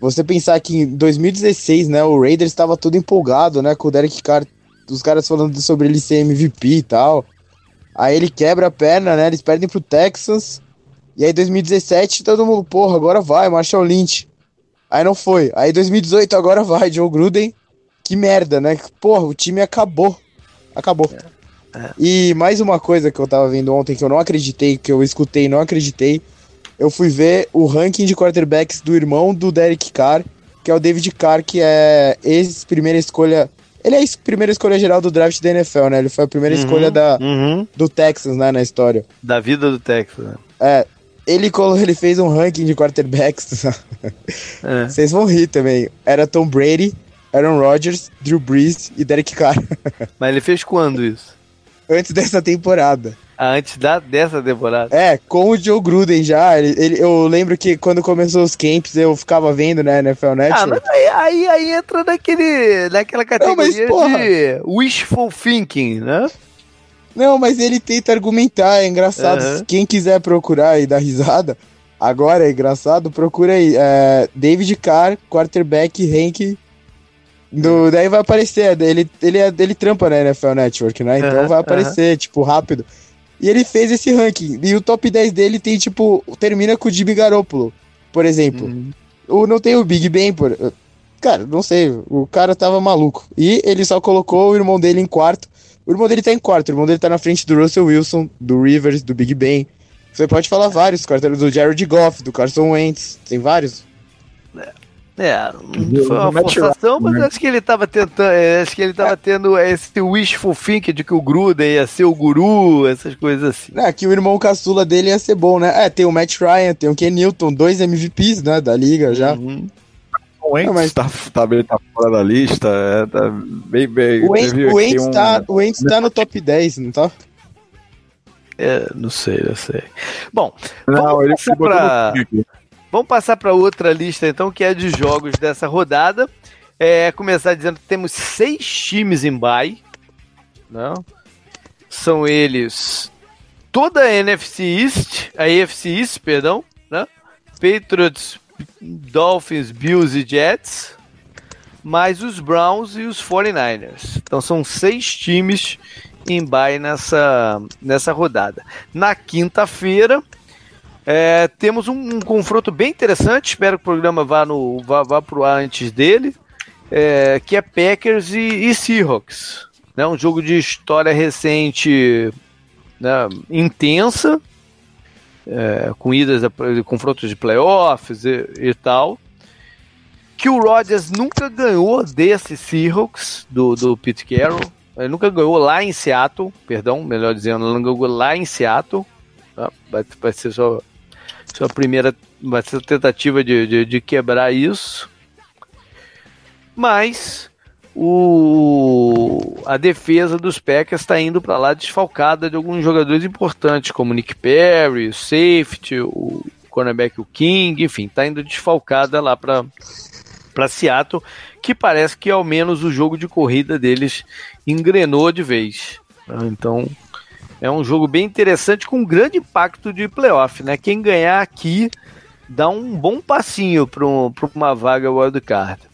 você pensar que em 2016, né, o Raiders estava todo empolgado, né, com o Derek Carr, os caras falando sobre ele ser MVP e tal. Aí ele quebra a perna, né? Eles perdem pro Texans. E aí 2017, todo mundo, porra, agora vai, Marshall Lynch. Aí não foi. Aí 2018, agora vai, Joe Gruden. Que merda, né? Porra, o time acabou. Acabou. É. É. E mais uma coisa que eu tava vendo ontem que eu não acreditei, que eu escutei e não acreditei. Eu fui ver o ranking de quarterbacks do irmão do Derek Carr, que é o David Carr, que é ex-primeira escolha. Ele é a primeira escolha geral do draft da NFL, né? Ele foi a primeira uhum, escolha da, uhum. do Texas, né, na história. Da vida do Texas, né? É. Ele, ele fez um ranking de quarterbacks. é. Vocês vão rir também. Era Tom Brady, Aaron Rodgers, Drew Brees e Derek Carr. Mas ele fez quando isso? antes dessa temporada. Ah, antes da, dessa temporada? É, com o Joe Gruden já. Ele, ele, eu lembro que quando começou os camps eu ficava vendo, né, NFL Network. Ah, mas aí, aí, aí entra naquele, naquela categoria Não, mas, de wishful thinking, né? Não, mas ele tenta argumentar, é engraçado. Uhum. Quem quiser procurar e dar risada, agora é engraçado, procura aí. É, David Carr, quarterback, rank do, daí vai aparecer, ele, ele, é, ele trampa na NFL Network, né? Então vai aparecer, tipo, rápido. E ele fez esse ranking. E o top 10 dele tem, tipo, termina com o Jimmy Garoppolo, por exemplo. Uhum. O, não tem o Big Ben, por. Cara, não sei. O cara tava maluco. E ele só colocou o irmão dele em quarto. O irmão dele tá em quarto. O irmão dele tá na frente do Russell Wilson, do Rivers, do Big Ben. Você pode falar vários, do Jared Goff, do Carson Wentz. Tem vários. É. É, não foi uma forçação, mas acho que ele tava tentando, é, acho que ele tava tendo esse wishful thinking de que o Gruden ia ser o guru, essas coisas assim. É, que o irmão caçula dele ia ser bom, né? É, tem o Matt Ryan, tem o Ken Newton, dois MVPs, né, da liga já. Uhum. O Wentz mas... tá, tá, tá fora da lista, é, tá bem, bem... O Wentz, um... tá, o tá no top 10, não tá? É, não sei, não sei. Bom, não, vamos ele pra... Vamos passar para outra lista, então, que é de jogos dessa rodada. É, começar dizendo que temos seis times em bye. Não? Né? São eles toda a NFC East, a AFC East, perdão, né? Patriots, Dolphins, Bills e Jets, mais os Browns e os 49ers. Então são seis times em bye nessa, nessa rodada. Na quinta-feira, É, temos um, um, confronto bem interessante, espero que o programa vá, no, vá, vá pro ar antes dele, é, que é Packers e, e Seahawks. Né, um jogo de história recente né, intensa, é, com idas, a, confrontos de playoffs e, e, tal. Que o Rodgers nunca ganhou desse Seahawks, do, do Pete Carroll. Ele nunca ganhou lá em Seattle, perdão, melhor dizendo, ele não ganhou lá em Seattle. Tá? Vai, vai ser sua, sua primeira vai ser tentativa de, de, de quebrar isso. Mas o, a defesa dos Packers está indo para lá desfalcada de alguns jogadores importantes, como Nick Perry, o safety, o cornerback, o King, enfim, está indo desfalcada lá para para Seattle, que parece que ao menos o jogo de corrida deles engrenou de vez. Então é um jogo bem interessante com um grande impacto de playoff, né? Quem ganhar aqui dá um bom passinho para uma vaga wildcard.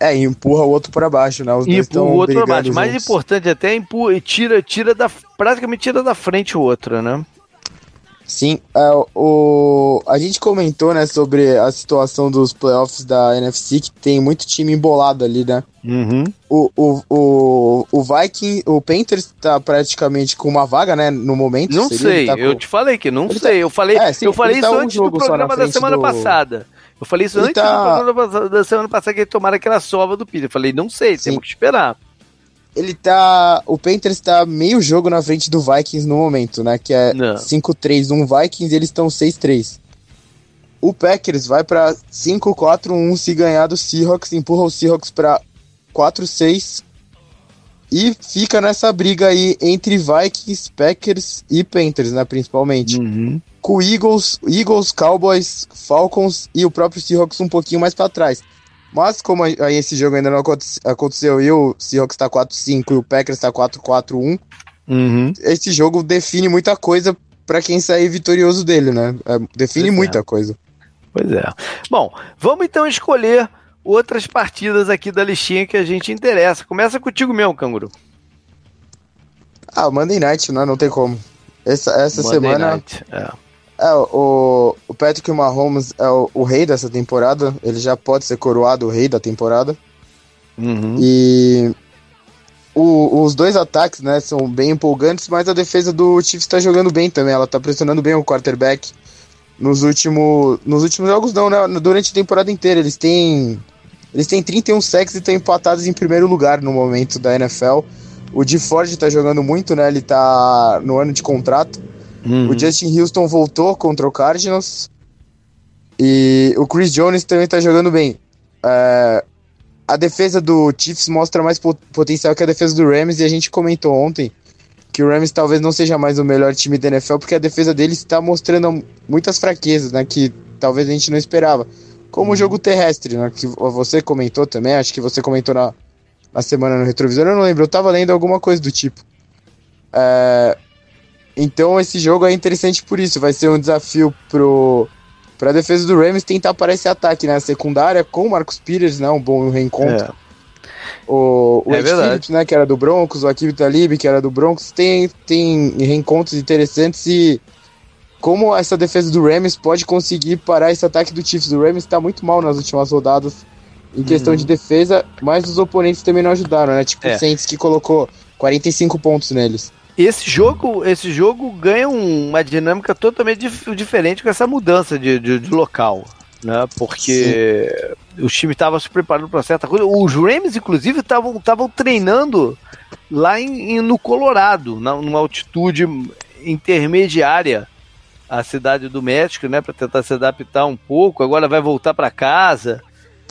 É, empurra o outro para baixo, né? Os empurra o outro para baixo. Mais importante até, empurra, tira, tira da, praticamente tira da frente o outro, né? Sim, é, o, a gente comentou, né, sobre a situação dos playoffs da NFC, que tem muito time embolado ali, né? Uhum. O, o, o, o Viking, o Panthers tá praticamente com uma vaga, né, no momento. Não sei, tá com... eu te falei que não ele sei. Tá... Eu falei, é, sim, eu falei isso tá antes um do programa da semana do... passada. Eu falei isso antes tá... do da semana passada que ele tomaram aquela sova do Peter. Eu falei, não sei, Sim. temos que esperar. Ele tá. O Panthers tá meio jogo na frente do Vikings no momento, né? Que é 5-3 um Vikings e eles estão 6-3. O Packers vai pra 5-4-1 se ganhar do Seahawks, empurra o Seahawks pra 4-6 e fica nessa briga aí entre Vikings, Packers e Panthers, né? Principalmente. Uhum com Eagles, Eagles, Cowboys, Falcons e o próprio Seahawks um pouquinho mais para trás. Mas como aí esse jogo ainda não aconteceu e o Seahawks está 4-5 e o Packers está 4-4-1, uhum. esse jogo define muita coisa para quem sair vitorioso dele, né? É, define pois é. muita é. coisa. Pois é. Bom, vamos então escolher outras partidas aqui da listinha que a gente interessa. Começa contigo mesmo, Canguru. Ah, Monday Night, né? Não tem como. Essa, essa semana. Night, é. É, o, o Patrick Mahomes é o, o, rei dessa temporada. Ele já pode ser coroado o rei da temporada. Uhum. E o, os dois ataques, né, são bem empolgantes, mas a defesa do Chiefs está jogando bem também. Ela está pressionando bem o quarterback. Nos, último, nos últimos jogos, não, né? Durante a temporada inteira. Eles têm. Eles têm 31 sacks e estão empatados em primeiro lugar no momento da NFL. O de Ford está jogando muito, né? Ele está no ano de contrato. Uhum. O Justin Houston voltou contra o Cardinals. E o Chris Jones também tá jogando bem. É, a defesa do Chiefs mostra mais potencial que a defesa do Rams. E a gente comentou ontem que o Rams talvez não seja mais o melhor time da NFL, porque a defesa deles está mostrando muitas fraquezas, né? Que talvez a gente não esperava. Como o uhum. jogo terrestre, né? Que você comentou também, acho que você comentou na, na semana no retrovisor, eu não lembro, eu tava lendo alguma coisa do tipo. É, então esse jogo é interessante por isso, vai ser um desafio pro para a defesa do Rams tentar parar esse ataque, né? secundária com o Marcos Pires, né? Um bom reencontro. É. O, o é Ed Phillips, né? Que era do Broncos, o Akib Talib, que era do Broncos, tem, tem reencontros interessantes e como essa defesa do Rams pode conseguir parar esse ataque do Chiefs. O Rams está muito mal nas últimas rodadas em questão uhum. de defesa, mas os oponentes também não ajudaram, né? Tipo é. o Saints que colocou 45 pontos neles esse jogo, esse jogo ganha uma dinâmica totalmente dif diferente com essa mudança de, de, de local. Né? Porque Sim. os times estavam se preparando para certa coisa. Os Rams, inclusive, estavam treinando lá em, em, no Colorado, na, numa altitude intermediária à cidade do México, né, para tentar se adaptar um pouco. Agora vai voltar para casa,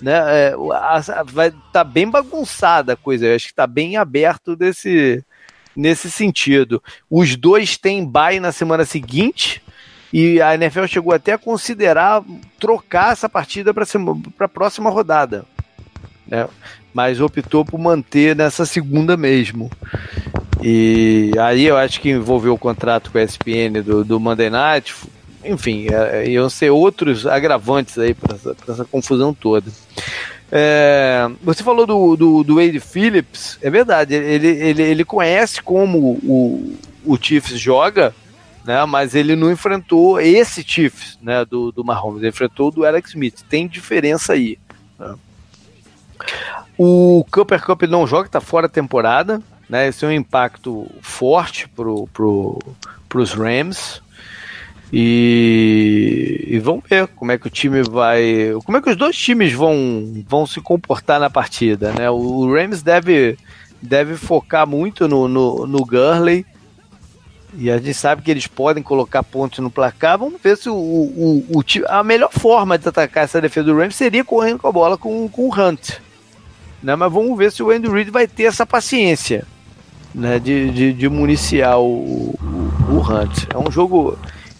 né? É, a, a, vai tá bem bagunçada a coisa. Eu acho que está bem aberto desse nesse sentido. Os dois têm bye na semana seguinte e a NFL chegou até a considerar trocar essa partida para a próxima rodada. Né? Mas optou por manter nessa segunda mesmo. E aí eu acho que envolveu o contrato com a ESPN do, do Monday Night. Enfim, é, iam ser outros agravantes aí para essa, essa confusão toda. É, você falou do, do, do, Wade Phillips, é verdade, ele, ele, ele conhece como o, o Chiefs joga, né? Mas ele não enfrentou esse Chiefs, né? Do, do Mahomes, ele enfrentou o do Alex Smith. Tem diferença aí. Né? O Cooper Cup não joga, está fora da temporada, né? Esse é um impacto forte pro, pro, pros Rams. E, e vamos ver como é que o time vai. Como é que os dois times vão, vão se comportar na partida, né? O Rams deve, deve focar muito no, no, no Gurley. E a gente sabe que eles podem colocar pontos no placar. Vamos ver se o, o, o, a melhor forma de atacar essa defesa do Rams seria correndo com a bola com, com o Hunt. Né? Mas vamos ver se o Andy Reid vai ter essa paciência né? de, de, de municiar o, o, o Hunt. É um jogo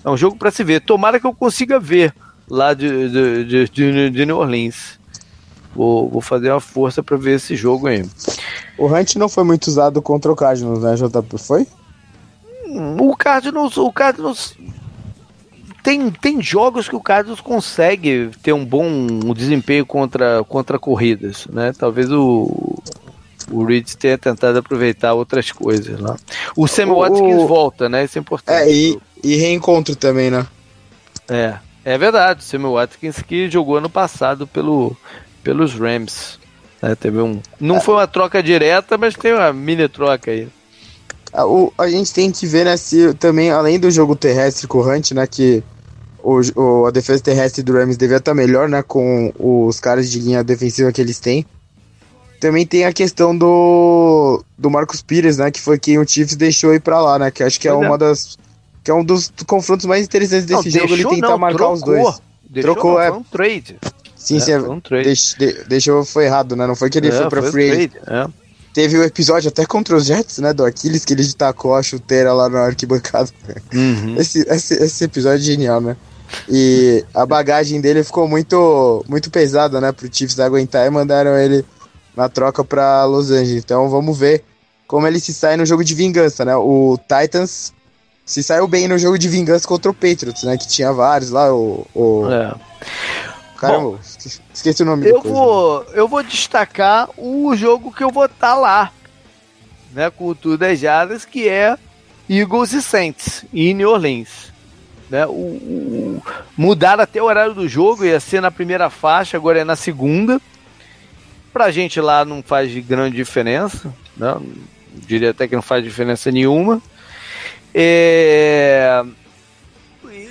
é um jogo para se ver. Tomara que eu consiga ver lá de, de, de, de New Orleans. Vou, vou fazer uma força para ver esse jogo aí. O Hunt não foi muito usado contra o Cardinals, né, JP? Foi? O Cardinals, o Cardinals tem, tem jogos que o Cardinals consegue ter um bom desempenho contra, contra corridas, né? Talvez o, o Reed tenha tentado aproveitar outras coisas lá. O Sam Watkins volta, né? Isso é importante. É, e, e reencontro também, né? É, é verdade. O Samuel Watkins que jogou ano passado pelo, pelos Rams. É, teve um, não é. foi uma troca direta, mas tem uma mini troca aí. A, ah, o, a gente tem que ver, né, se também, além do jogo terrestre corrente, né, que o, o, a defesa terrestre do Rams devia estar melhor, né, com os caras de linha defensiva que eles têm. Também tem a questão do, do Marcos Pires, né, que foi quem o Chiefs deixou ir para lá, né, que acho que é uma é. das que é um dos confrontos mais interessantes desse não, jogo, ele tentar não, marcar trocou. os dois. Deixou, trocou, não, é. Foi um trade. Sim, é, sim, é, foi um trade. Deix, de, deixou, foi errado, né? Não foi que ele é, foi pra foi free. é. Teve o um episódio até contra os Jets, né? Do Aquiles, que ele tacou a chuteira lá na arquibancada. Uhum. Esse, esse, esse episódio é genial, né? E a bagagem dele ficou muito, muito pesada, né? Pro Chiefs aguentar e mandaram ele na troca para Los Angeles. Então vamos ver como ele se sai no jogo de vingança, né? O Titans se saiu bem no jogo de vingança contra o Patriots, né? Que tinha vários lá, o. o... É. Caramba, Bom, esqueci o nome eu vou Eu vou destacar o jogo que eu vou estar tá lá, né? Com o Tudo Jadas, que é Eagles e Saints, em New Orleans. Né, o, o, mudaram até o horário do jogo, ia ser na primeira faixa, agora é na segunda. Pra gente lá não faz grande diferença, né? diria até que não faz diferença nenhuma. É...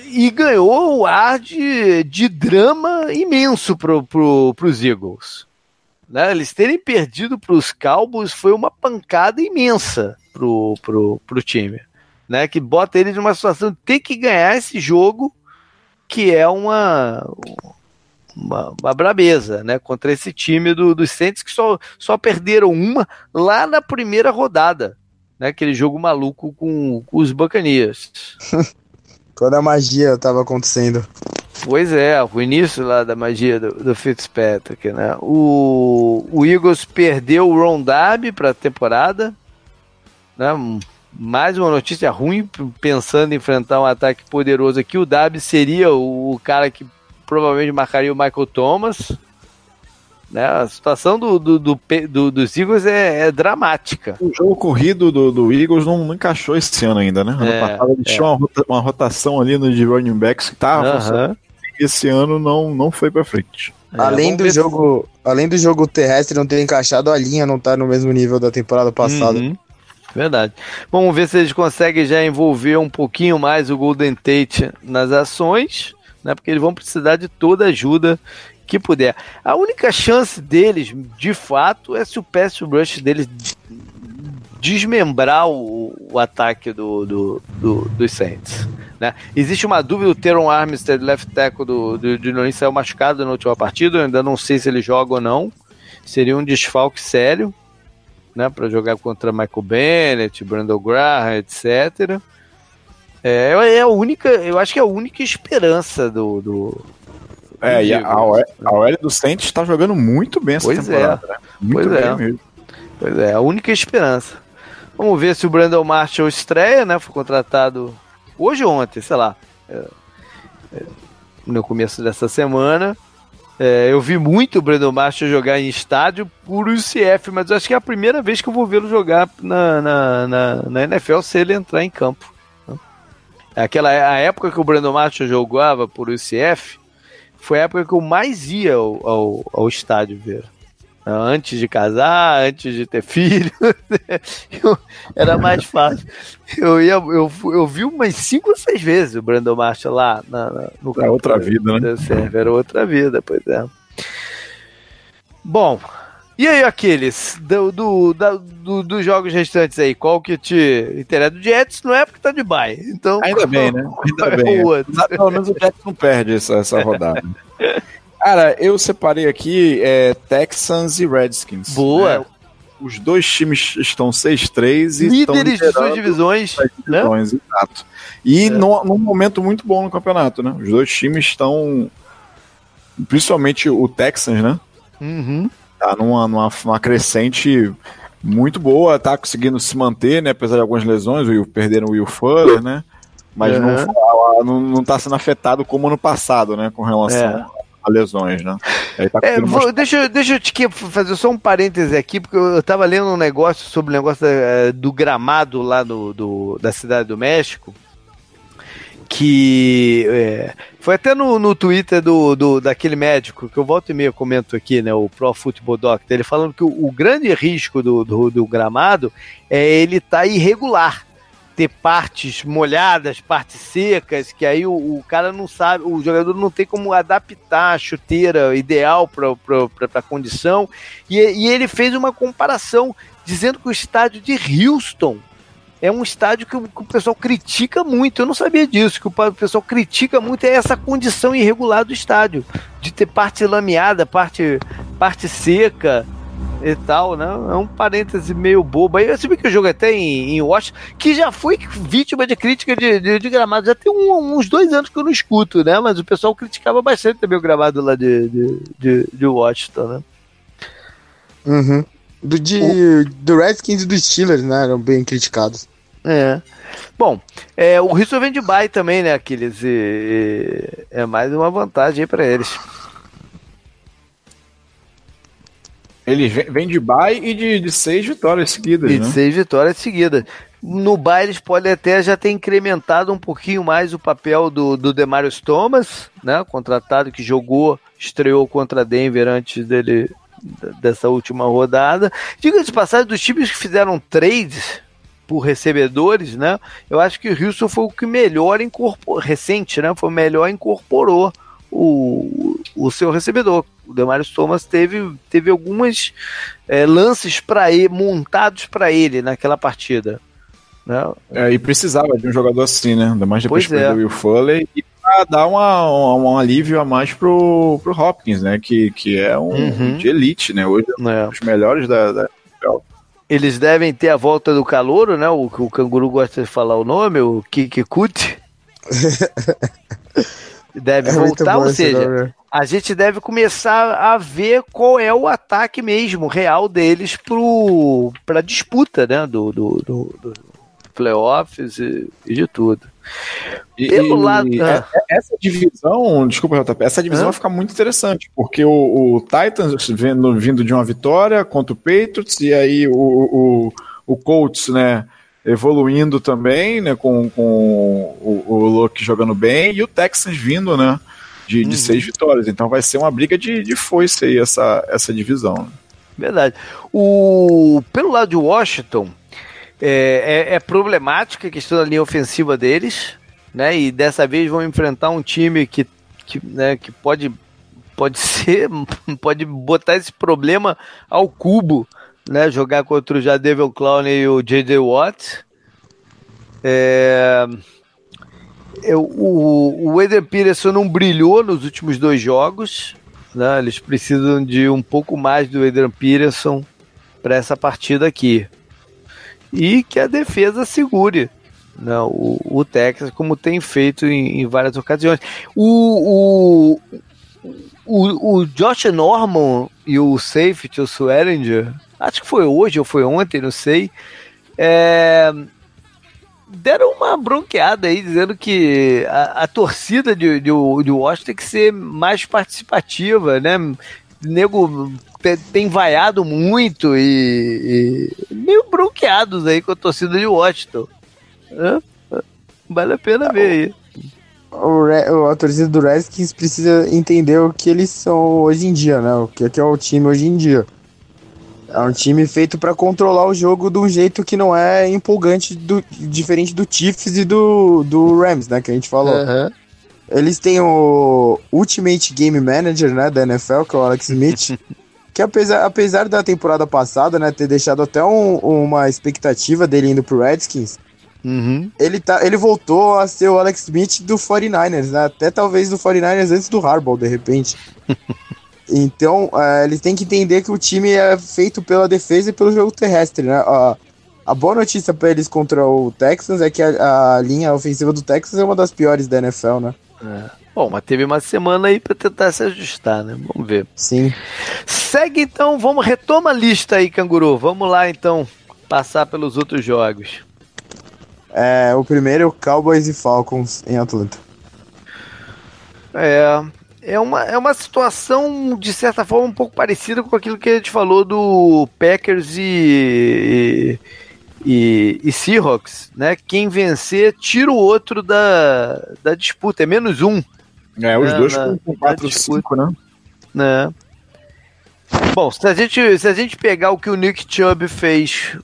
E ganhou o ar de, de drama imenso para pro, os Eagles. Né? Eles terem perdido para os Cowboys foi uma pancada imensa pro, pro, pro time. Né? Que bota eles numa situação de ter que ganhar esse jogo, que é uma, uma, uma brabeza, né? Contra esse time do, dos Saints que só, só perderam uma lá na primeira rodada né? Aquele jogo maluco com, com os Buccaneers. Quando a magia estava acontecendo. Pois é, o início lá da magia do, do Fitzpatrick, né? O, o Eagles perdeu o Ron Darby para a temporada, né? Mais uma notícia ruim, pensando em enfrentar um ataque poderoso aqui. O Darby seria o, o cara que provavelmente marcaria o Michael Thomas, né? A situação do, do, do, do dos Eagles é, é, dramática. O jogo corrido do, do Eagles não, não, encaixou esse ano ainda, né? Ano é, passado ele é. tinha uma, rota, uma, rotação ali no de running backs que tava uh -huh. Esse ano não, não foi pra frente. É, além do jogo, além do jogo terrestre não ter encaixado, a linha não tá no mesmo nível da temporada passada. Uhum. Verdade. Vamos ver se eles conseguem já envolver um pouquinho mais o Golden Tate nas ações, né? Porque eles vão precisar de toda a ajuda que puder. A única chance deles, de fato, é se o pass rush deles desmembrar o, o ataque do, do, do, dos Saints. Né? Existe uma dúvida, o Teron Armstead, left tackle do, do, do Nunes, saiu machucado na última partida, eu ainda não sei se ele joga ou não. Seria um desfalque sério, né, para jogar contra Michael Bennett, Brandon Graham, etc. É, é a única, eu acho que é a única esperança do, do, é, e a, a OL do Saints está jogando muito bem essa pois temporada. É. Né? Muito pois bem é. mesmo. Pois é, a única esperança. Vamos ver se o Brandon Marshall estreia, né? Foi contratado hoje ou ontem, sei lá. É, é, no começo dessa semana. É, eu vi muito o Brandon Marshall jogar em estádio por UCF, mas acho que é a primeira vez que eu vou vê-lo jogar na, na, na, na, NFL se ele entrar em campo. Aquela, a época que o Brandon Marshall jogava por UCF foi a época que eu mais ia ao, ao, ao estádio ver. Antes de casar, antes de ter filho, eu, era mais fácil. Eu, ia, eu, eu vi umas cinco ou seis vezes o Brandon Marshall lá na, na, no Era outra vida, né? Era outra vida, pois é. Bom, e aí, aqueles do, do, do, dos jogos restantes aí, qual que te interessa? Do Jets não é porque tá de bye. Então, Ainda bem, né? Ainda é bem. Pelo menos o Jets não perde essa, essa rodada. Cara, eu separei aqui é, Texans e Redskins. Boa. Né? Os dois times estão 6-3 e Líderes de suas divisões, né? divisões né? Exato. E é. num, num momento muito bom no campeonato, né? Os dois times estão. Principalmente o Texans, né? Uhum tá numa, numa, numa crescente muito boa, tá conseguindo se manter, né? Apesar de algumas lesões, o perderam o Will Fuller, né? Mas uhum. não, não, não tá sendo afetado como no passado, né? Com relação é. a lesões, né? Tá é, vou, deixa, deixa eu te fazer só um parêntese aqui, porque eu tava lendo um negócio sobre o negócio da, eh, do gramado lá do, do, da cidade do México que é, foi até no, no Twitter do, do, daquele médico que eu volto e meia comento aqui, né, o Pro Football Doctor, ele falando que o, o grande risco do, do, do, gramado é ele estar tá irregular, ter partes molhadas, partes secas, que aí o, o, cara não sabe, o jogador não tem como adaptar a chuteira ideal para a condição, e, e ele fez uma comparação dizendo que o estádio de Houston é um estádio que o, que o, pessoal critica muito. Eu não sabia disso, que o pessoal critica muito é essa condição irregular do estádio, de ter parte lameada, parte, parte seca e tal, né? É um parêntese meio bobo. Aí eu sabia que o jogo até em, em Washington, que já foi vítima de crítica de, de, de gramado. Já tem um, uns dois anos que eu não escuto, né? Mas o pessoal criticava bastante também o gramado lá de, de, de, de Washington, né? Uhum. Do, de, o... do Redskins e do Steelers, né? Eram bem criticados. É. Bom, é, o Houston vem de bye também, né, Aquiles? E, e é mais uma vantagem aí pra eles. Eles vêm de bye e de, de seis vitórias seguidas, e né? de seis vitórias seguidas. No bye eles podem até já ter incrementado um pouquinho mais o papel do, do Demarius Thomas, né? Contratado que jogou, estreou contra Denver antes dele dessa última rodada. Diga de passagem, dos times que fizeram trades por recebedores, né? Eu acho que o Houston foi o que melhor incorporou, recente, né? Foi o melhor incorporou o, o seu recebedor. O Demarius Thomas teve, teve algumas é, lances para ele montados para ele naquela partida. Né? É, e precisava de um jogador assim, né? Ainda mais depois pois é. o Will Fuller e dar uma, um, um, alívio a mais pro, pro Hopkins, né? Que, que é um uhum. de elite, né? Hoje é. um dos melhores da, da eles devem ter a volta do calouro, né? O, o canguru gosta de falar o nome, o Kikikut. deve é voltar, ou seja, a gente deve começar a ver qual é o ataque mesmo real deles para a disputa, né? Do, do, do, do playoffs e, e de tudo. E, Pelo lado. Ah. É, essa divisão, desculpa, JP, essa divisão ah. vai ficar muito interessante, porque o, o Titans vindo, vindo de uma vitória contra o Patriots, e aí o, o, o Colts, né? Evoluindo também, né? Com, com o, o Luke jogando bem, e o Texans vindo, né? De, de uhum. seis vitórias. Então vai ser uma briga de, de foice aí, essa, essa divisão. Verdade. O, pelo lado de Washington, é, é, é problemática a questão da linha ofensiva deles, né? E dessa vez vão enfrentar um time que, que, né, que pode, pode ser, pode botar esse problema ao cubo, né? Jogar contra o Jadevil Clown e o J.J. Watt. É, eu, o, o Eden Peterson não brilhou nos últimos dois jogos. Né? Eles precisam de um pouco mais do Eden Peterson para essa partida aqui e que a defesa segure né, o, o Texas, como tem feito em, em várias ocasiões. O, o, o, o, Josh Norman e o safety, o acho que foi hoje ou foi ontem, não sei, é, deram uma bronqueada aí, dizendo que a, a torcida de, de, de Washington tem que ser mais participativa, né? Nego tem vaiado muito e, e, meio bronqueados aí com a torcida de Washington. vale a pena ver aí. O, a torcida do Redskins precisa entender o que eles são hoje em dia, né? O que é, que é o time hoje em dia. É um time feito para controlar o jogo de um jeito que não é empolgante, do, diferente do Chiefs e do, do Rams, né? Que a gente falou. Uhum. Eles têm o Ultimate Game Manager, né, da NFL, que é o Alex Smith. que apesar, apesar da temporada passada, né, ter deixado até um, uma expectativa dele indo pro Redskins, uhum. ele, tá, ele voltou a ser o Alex Smith do 49ers, né? Até talvez do 49ers antes do Harbaugh, de repente. então, é, eles têm que entender que o time é feito pela defesa e pelo jogo terrestre, né? A, a boa notícia para eles contra o Texans é que a, a linha ofensiva do Texas é uma das piores da NFL, né? É. Bom, mas teve uma semana aí para tentar se ajustar, né? Vamos ver. Sim. Segue então, vamos retoma a lista aí, canguru. Vamos lá então passar pelos outros jogos. É, o primeiro é o Cowboys e Falcons em Atlanta. É, é uma, é uma situação, de certa forma, um pouco parecida com aquilo que a gente falou do Packers e, e, e Seahawks, né? Quem vencer tira o outro da, da disputa, é menos um. É, os né, dois na, com 4 5, né? né? Bom, se a, gente, se a gente pegar o que o Nick Chubb fez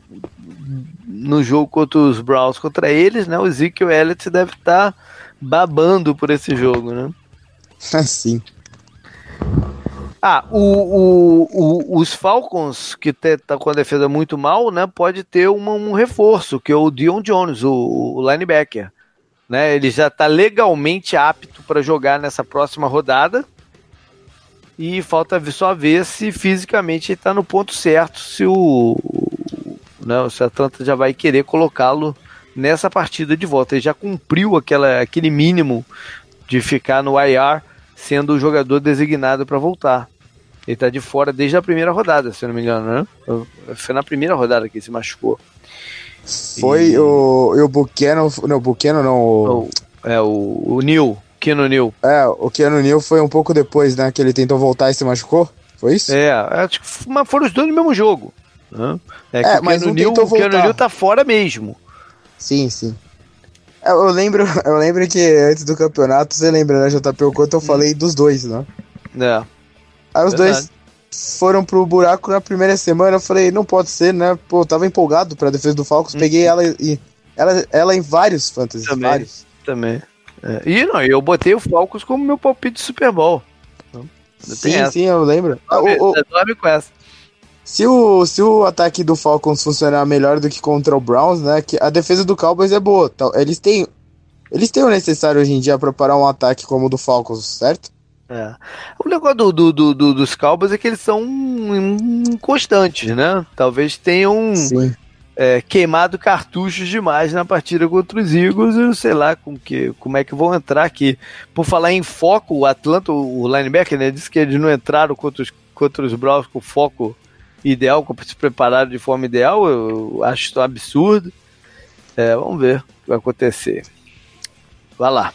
no jogo contra os Browns contra eles, né? O Ezekiel Elliott deve estar tá babando por esse jogo, né? Sim. Ah, o, o, o, os Falcons, que tá com a defesa muito mal, né, pode ter um reforço, que é o Dion Jones, o, o linebacker. Né, ele já está legalmente apto para jogar nessa próxima rodada. E falta só ver se fisicamente está no ponto certo, se o, né, se a Atlanta já vai querer colocá-lo nessa partida de volta. Ele já cumpriu aquela, aquele mínimo de ficar no IR sendo o jogador designado para voltar. Ele tá de fora desde a primeira rodada, se eu não me engano, né? Foi na primeira rodada que ele se machucou. Foi e... o, o Buchanan, não, o Buchanan não, o... É, o, o Neil, Keanu Neil. É, o Keanu Neil foi um pouco depois, né, que ele tentou voltar e se machucou, foi isso? É, acho que foram os dois no mesmo jogo. Né? É, é o mas Keanu, o Keanu Neil tá fora mesmo. Sim, sim. Eu lembro, eu lembro que antes do campeonato, você lembra, né, JP, o quanto eu falei dos dois, né? É. Aí os Verdade. dois foram pro buraco na primeira semana. Eu falei, não pode ser, né? Pô, eu tava empolgado pra defesa do Falcons. Uhum. Peguei ela e ela, ela em vários fantasy. Também. Vários. Também. É. E não, eu botei o Falcons como meu palpite de Super Bowl. Então, sim, sim, eu lembro. Ah, o, o, dorme com essa. Se o, se o ataque do Falcons funcionar melhor do que contra o Browns, né? Que a defesa do Cowboys é boa. Eles têm, eles têm o necessário hoje em dia para parar um ataque como o do Falcons, certo? É. O negócio do, do, do, do, dos Cowboys é que eles são inconstantes, né? Talvez tenham é, queimado cartuchos demais na partida contra os Eagles. Eu sei lá com que, como é que vão entrar aqui. Por falar em foco, o Atlanta, o linebacker, né, disse que eles não entraram contra os, contra os Browns com foco ideal, se prepararam de forma ideal. Eu acho isso um absurdo. É, vamos ver o que vai acontecer. Vai lá.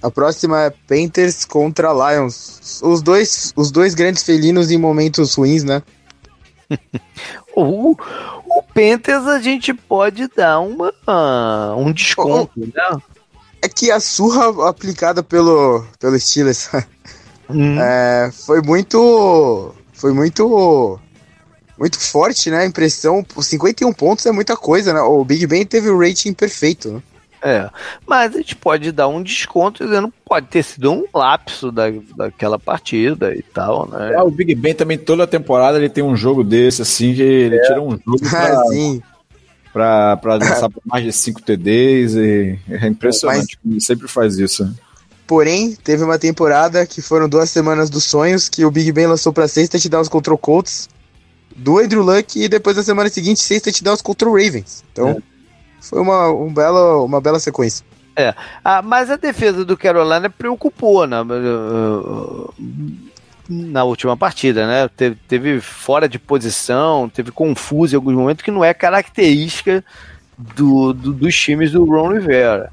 A próxima é Panthers contra Lions. Os dois, os dois grandes felinos em momentos ruins, né? o, o Panthers a gente pode dar uma, um desconto, oh, né? É que a surra aplicada pelo, pelo Steelers hum. é, foi muito. Foi muito. Muito forte, né? A impressão. 51 pontos é muita coisa, né? O Big Ben teve o rating perfeito, né? É, mas a gente pode dar um desconto dizendo pode ter sido um lapso da, daquela partida e tal, né? É, o Big Ben também toda a temporada ele tem um jogo desse, assim, que ele é. tira um jogo pra, Sim. pra, pra lançar por mais de 5 TDs e é impressionante, mas, ele sempre faz isso. Porém, teve uma temporada que foram duas semanas dos sonhos que o Big Ben lançou pra sexta touchdowns contra o Colts, do Andrew Luck e depois na semana seguinte sexta touchdowns contra o Ravens. Então... É foi uma, um bela, uma bela sequência. É, ah, mas a defesa do Carolina preocupou na, na última partida, né? Teve, teve fora de posição, teve confuso em alguns momentos, que não é característica do, do dos times do Ron Rivera.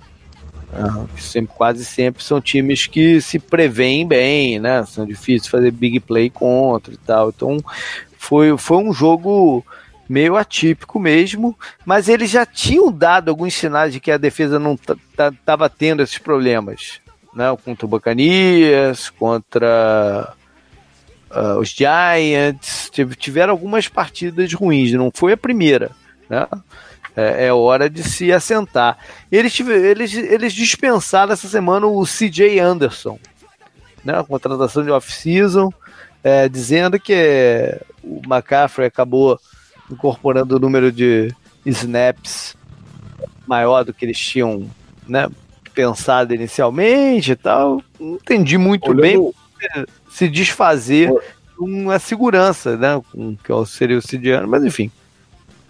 Ah, sempre, quase sempre são times que se preveem bem, né? São difíceis fazer big play contra e tal. Então foi, foi um jogo meio atípico mesmo, mas eles já tinham dado alguns sinais de que a defesa não estava tendo esses problemas, né? Contra o Bacanias, contra uh, os Giants, tiveram algumas partidas ruins, não foi a primeira, né? É, é hora de se assentar. Eles, eles, eles dispensaram essa semana o CJ Anderson, né? A contratação de off-season, é, dizendo que o McCaffrey acabou incorporando o número de snaps maior do que eles tinham né, pensado inicialmente e tal. Não entendi muito Olhando... bem se desfazer com a segurança, né? Que seria o Cidiano, mas enfim.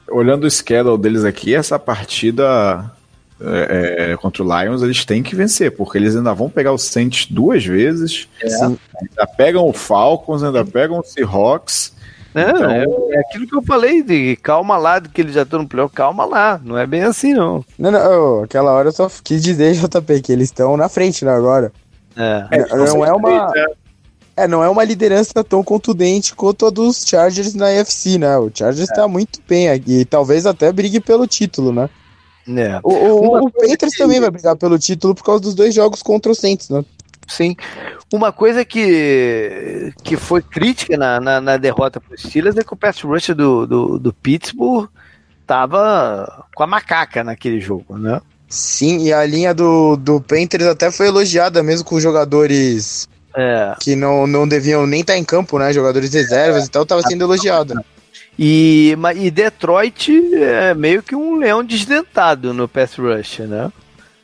Olhando o schedule deles aqui, essa partida é, é, contra o Lions, eles têm que vencer, porque eles ainda vão pegar o Saints duas vezes, é. ainda pegam o Falcons, ainda pegam o Seahawks, é, então, é, é, aquilo que eu falei, de calma lá, de que eles já estão no playoff, calma lá, não é bem assim não. Não, não, aquela hora eu só quis dizer, JP, que eles estão na frente, né, agora. É. é não, não é uma... É, não é uma liderança tão contundente quanto a dos Chargers na UFC, né? O Chargers é. tá muito bem aqui, e talvez até brigue pelo título, né? É. O, o, o Patriots que... também vai brigar pelo título por causa dos dois jogos contra o Saints, né? Sim. Uma coisa que, que foi crítica na, na, na derrota para os Steelers é que o pass rush do, do, do Pittsburgh tava com a macaca naquele jogo, né? Sim, e a linha do, do Panthers até foi elogiada, mesmo com jogadores é. que não, não deviam nem estar tá em campo, né? Jogadores reservas é. e tal, tava sendo elogiada. E, e Detroit é meio que um leão desdentado no pass rush, né?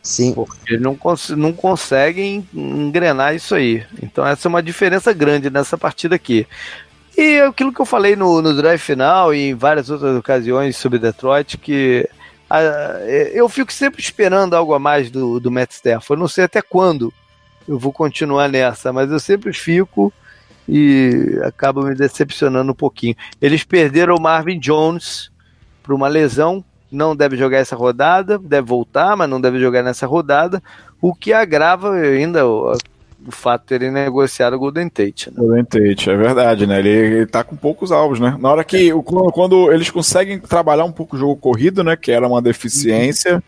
Sim. Porque não, cons não conseguem engrenar isso aí. Então essa é uma diferença grande nessa partida aqui. E aquilo que eu falei no, no drive final e em várias outras ocasiões sobre Detroit, que a, eu fico sempre esperando algo a mais do, do Matt Stafford. Eu não sei até quando eu vou continuar nessa, mas eu sempre fico e acabo me decepcionando um pouquinho. Eles perderam o Marvin Jones para uma lesão não deve jogar essa rodada, deve voltar, mas não deve jogar nessa rodada, o que agrava ainda o, o fato de terem negociado o Golden Tate. Né? Golden Tate, é verdade, né? Ele, ele tá com poucos alvos, né? Na hora que, o, quando eles conseguem trabalhar um pouco o jogo corrido, né, que era uma deficiência,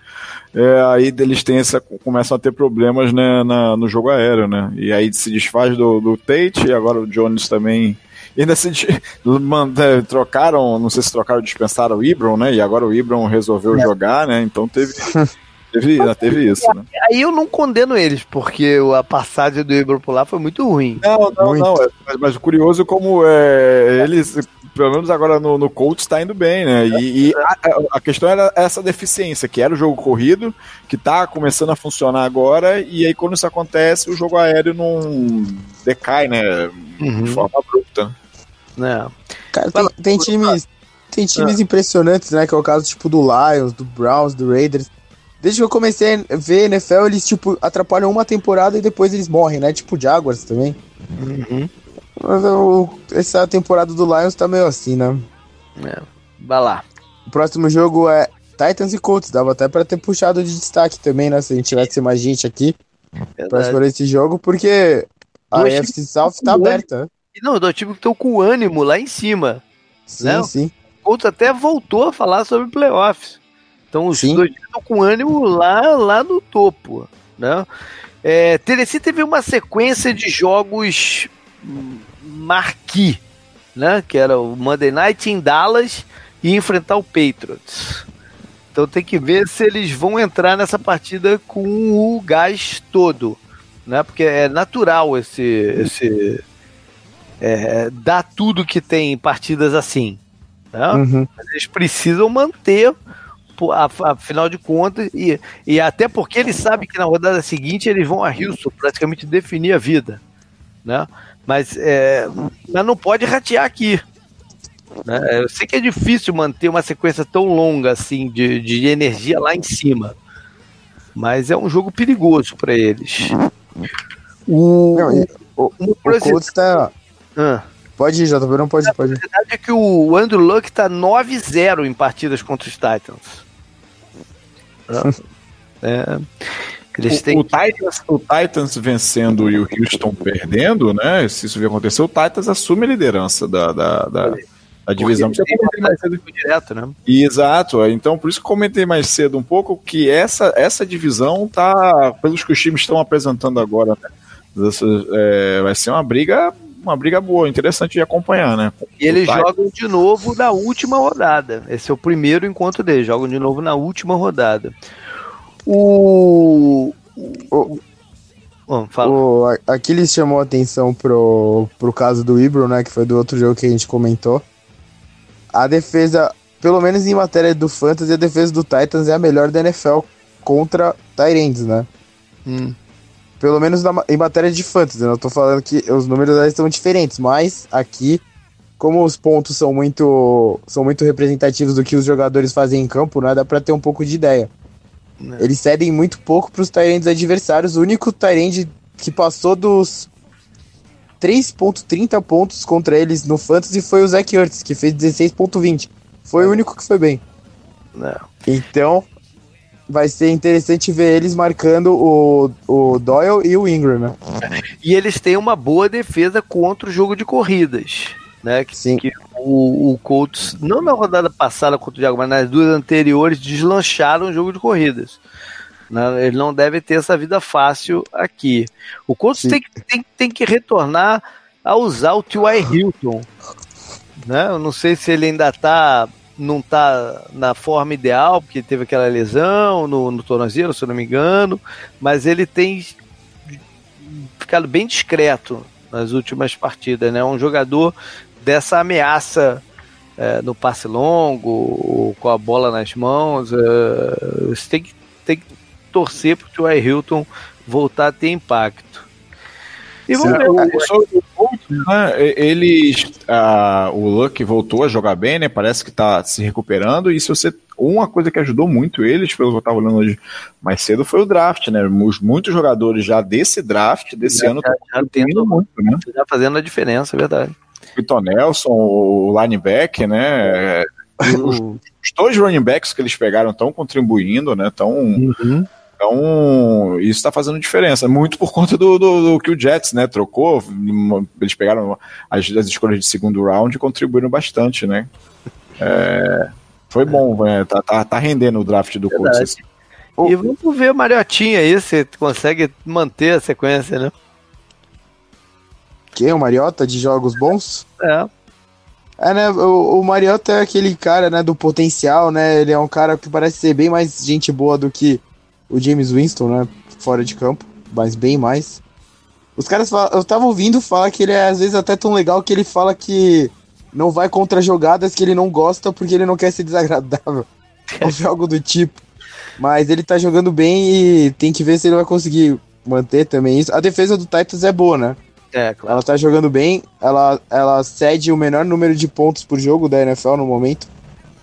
é, aí eles têm essa, começam a ter problemas né, na, no jogo aéreo, né? E aí se desfaz do, do Tate, e agora o Jones também e ainda se é, trocaram, não sei se trocaram, dispensaram o Ibron, né? E agora o Ibron resolveu é. jogar, né? Então teve. Teve, teve isso, né? Aí eu não condeno eles, porque a passagem do Ibron por lá foi muito ruim. Não, não, muito. não. É, mas, mas, curioso como é, eles, pelo menos agora no, no Colts, está indo bem, né? E, e a, a, questão era essa deficiência, que era o jogo corrido, que tá começando a funcionar agora, e aí quando isso acontece, o jogo aéreo não decai, né? Uhum. De forma abrupta. É. Cara, tem, tem times, tem times é. impressionantes, né? Que é o caso tipo do Lions, do Browns, do Raiders. Desde que eu comecei a ver NFL, eles tipo atrapalham uma temporada e depois eles morrem, né? Tipo Jaguars também. Uhum. Mas eu, essa temporada do Lions tá meio assim, né? É. Vai lá. O próximo jogo é Titans e Colts. Dava até pra ter puxado de destaque também, né? Se a gente tivesse mais gente aqui Verdade. pra escolher esse jogo, porque a AFC South tá aberta. Não, do time que estão com ânimo lá em cima. Sim, né? sim. O Colts até voltou a falar sobre playoffs. Então os sim. dois estão com ânimo lá, lá no topo. Né? É, Tennessee teve uma sequência de jogos marquee, né? Que era o Monday Night em Dallas e enfrentar o Patriots. Então tem que ver se eles vão entrar nessa partida com o gás todo, né? Porque é natural esse, esse é, dá tudo que tem partidas assim. Né? Uhum. Eles precisam manter, afinal de contas, e, e até porque eles sabem que na rodada seguinte eles vão a Houston praticamente definir a vida. Né? Mas, é, mas não pode ratear aqui. Né? Eu sei que é difícil manter uma sequência tão longa assim de, de energia lá em cima. Mas é um jogo perigoso para eles. O, não, o, o, o Colts tá, ah. Pode ir, JP, não pode, pode ir. A verdade é que o Andrew Luck tá 9-0 em partidas contra os Titans. é, eles o, têm... o, Titans, o Titans vencendo e o Houston perdendo, né? Se isso vier acontecer, o Titans assume a liderança da, da, da, a divisão. Porque eu comentei mais cedo direto, né? Exato, então por isso que eu comentei mais cedo um pouco que essa, essa divisão tá, pelos que os times estão apresentando agora, né? Essa, é, vai ser uma briga uma briga boa, interessante de acompanhar, né? E eles jogam de novo na última rodada. Esse é o primeiro encontro deles, jogam de novo na última rodada. O. o... Bom, o Aquiles chamou a atenção pro, pro caso do Ibro, né? Que foi do outro jogo que a gente comentou a defesa, pelo menos em matéria do Fantasy, a defesa do Titans é a melhor da NFL contra Tyrands, né? Hum. Pelo menos na, em matéria de Fantasy, né? eu tô falando que os números estão diferentes, mas aqui, como os pontos são muito, são muito representativos do que os jogadores fazem em campo, né? Dá pra ter um pouco de ideia. Não. Eles cedem muito pouco pros Tyrands adversários. O único Tyrande que passou dos 3.30 pontos contra eles no Fantasy foi o Zach Ertz, que fez 16.20. Foi é. o único que foi bem. Não. Então, vai ser interessante ver eles marcando o, o Doyle e o Ingram, né? E eles têm uma boa defesa contra o jogo de corridas, né? Que, Sim. Que o, o Colts, não na rodada passada contra o Diago, mas nas duas anteriores, deslancharam o jogo de corridas. Né? Ele não deve ter essa vida fácil aqui. O Colts tem, tem, tem que retornar a usar o T.Y. Hilton. Né? Eu não sei se ele ainda está não está na forma ideal, porque teve aquela lesão no, no tornozelo, se eu não me engano, mas ele tem ficado bem discreto nas últimas partidas, né? Um jogador dessa ameaça é, no passe longo, com a bola nas mãos, é, você tem que, tem que torcer para o T.Y. Hilton voltar a ter impacto. E vamos ver. O, né, eles, ah, o Luck voltou a jogar bem, né? Parece que está se recuperando. E se você, uma coisa que ajudou muito eles, pelo que eu estava olhando hoje mais cedo, foi o draft, né? Muitos jogadores já desse draft, desse já, ano, já, já tendo muito, né? Já fazendo a diferença, é verdade. O Vitor Nelson, o linebacker, né? Os, os, dois running backs que eles pegaram estão contribuindo, né? Estão. Uhum então, isso está fazendo diferença, muito por conta do, do, do, que o Jets, né, trocou, eles pegaram as, as escolhas de segundo round e contribuíram bastante, né. É, foi bom, é, tá, tá, tá, rendendo o draft do Colts. Assim. E vamos ver o Mariotinha aí, se consegue manter a sequência, né? Quem? O Mariota de jogos bons? É. É, né? O, o Mariota é aquele cara, né, do potencial, né? Ele é um cara que parece ser bem mais gente boa do que o James Winston, né? Fora de campo, mas bem mais. Os caras falam, eu tava ouvindo falar que ele é às vezes até tão legal que ele fala que não vai contra jogadas que ele não gosta porque ele não quer ser desagradável. Ou algo do tipo. Mas ele tá jogando bem e tem que ver se ele vai conseguir manter também isso. A defesa do Titans é boa, né? É, claro. Ela tá jogando bem, ela, ela cede o menor número de pontos por jogo da NFL no momento.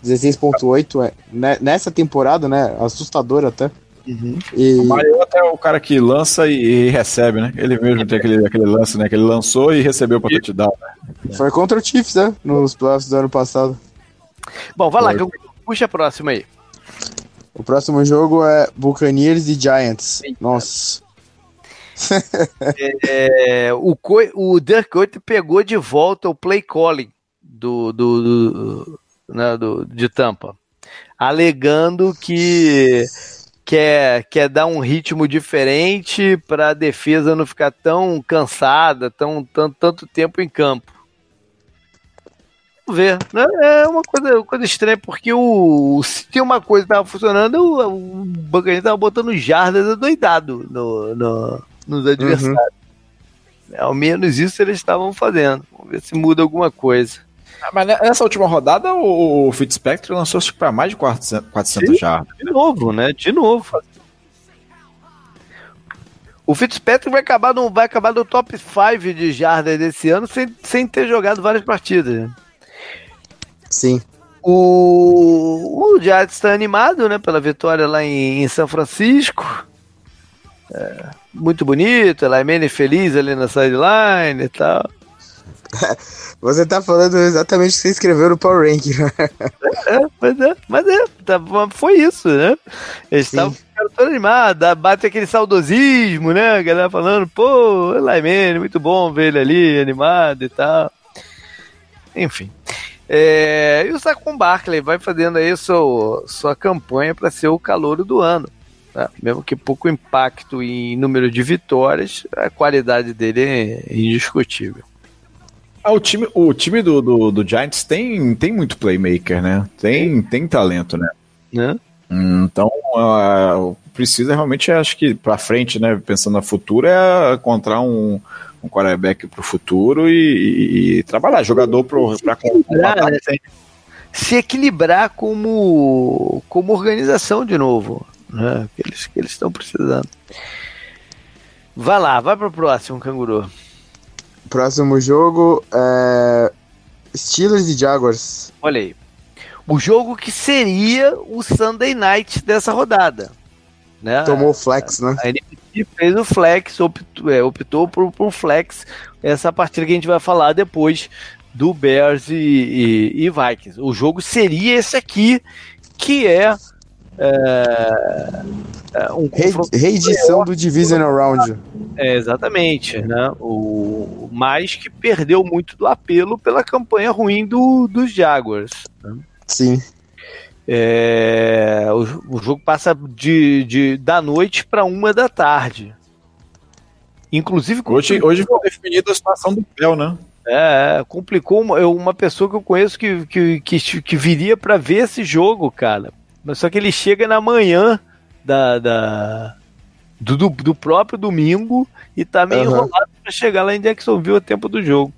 16.8 é, né, nessa temporada, né? Assustador até. Uhum. E... O Mariota é o cara que lança e, e, recebe, né? Ele mesmo tem aquele, aquele lance, né? Que ele lançou e recebeu para touchdown. Né? Foi contra o Chiefs, né? Nos playoffs do ano passado. Bom, vai lá, puxa a próxima aí. O próximo jogo é Buccaneers e Giants. Eita. Nossa. é, o, o Dirk Coit pegou de volta o play calling do, do, do, né, do, de Tampa, alegando que quer, quer dar um ritmo diferente para a defesa não ficar tão cansada, tão, tão, tanto tempo em campo. Vamos ver. Né? É uma coisa, coisa estranha, porque o, se uma coisa que estava funcionando, o, o Buccaneers estava botando jardas doidado no, no, nos adversários. Uhum. Ao menos isso eles estavam fazendo. Vamos ver se muda alguma coisa. Mas nessa última rodada, o Fitzpatrick lançou-se para mais de 400, 400 jardas. De novo, né? De novo. O Fitzpatrick vai acabar no, vai acabar no top 5 de jardas desse ano sem, sem ter jogado várias partidas. Sim. O, o Giants está animado né, pela vitória lá em, em São Francisco. É, muito bonito, ela é feliz ali na sideline e tal. Você tá falando exatamente o que você escreveu no Power Ranking. Né? É, mas é, mas é, tá, foi isso, né? Eles estavam todos animados, bate aquele saudosismo, né? A galera falando, pô, Laimene, muito bom ver ele ali, animado e tal. Enfim. É, e o Saquon Barkley vai fazendo aí sua, sua campanha para ser o calor do ano. Né? Mesmo que pouco impacto em número de vitórias, a qualidade dele é indiscutível. Ah, o time, o time do, do, do, Giants tem, tem muito playmaker, né? Tem, tem talento, né? né? Então, uh, precisa realmente, acho que para frente, né? Pensando na futura, é encontrar um, um quarterback para o futuro e, e, e, trabalhar. Jogador para né? Se equilibrar como, como organização de novo né? Que eles que eles estão precisando. Vai lá, vai para o próximo, canguru. Próximo jogo é Steelers e Jaguars. Olha aí. O jogo que seria o Sunday Night dessa rodada. Né? Tomou o flex, né? A fez o flex, optou, é, optou por, por flex essa partida que a gente vai falar depois do Bears e, e, e Vikings. O jogo seria esse aqui, que é é, um reedição do Divisional Round. É, exatamente, né? O, mas que perdeu muito do apelo pela campanha ruim do, dos Jaguars. Né? Sim. É, o, o, jogo passa de, de da noite para uma da tarde. Inclusive. Hoje, hoje foi definida a situação do Pel, né? É, complicou uma, uma pessoa que eu conheço que, que, que, que viria para ver esse jogo, cara. Mas só que ele chega na manhã da, da do, do, do, próprio domingo e tá meio uhum. enrolado para chegar lá em Jacksonville a tempo do jogo.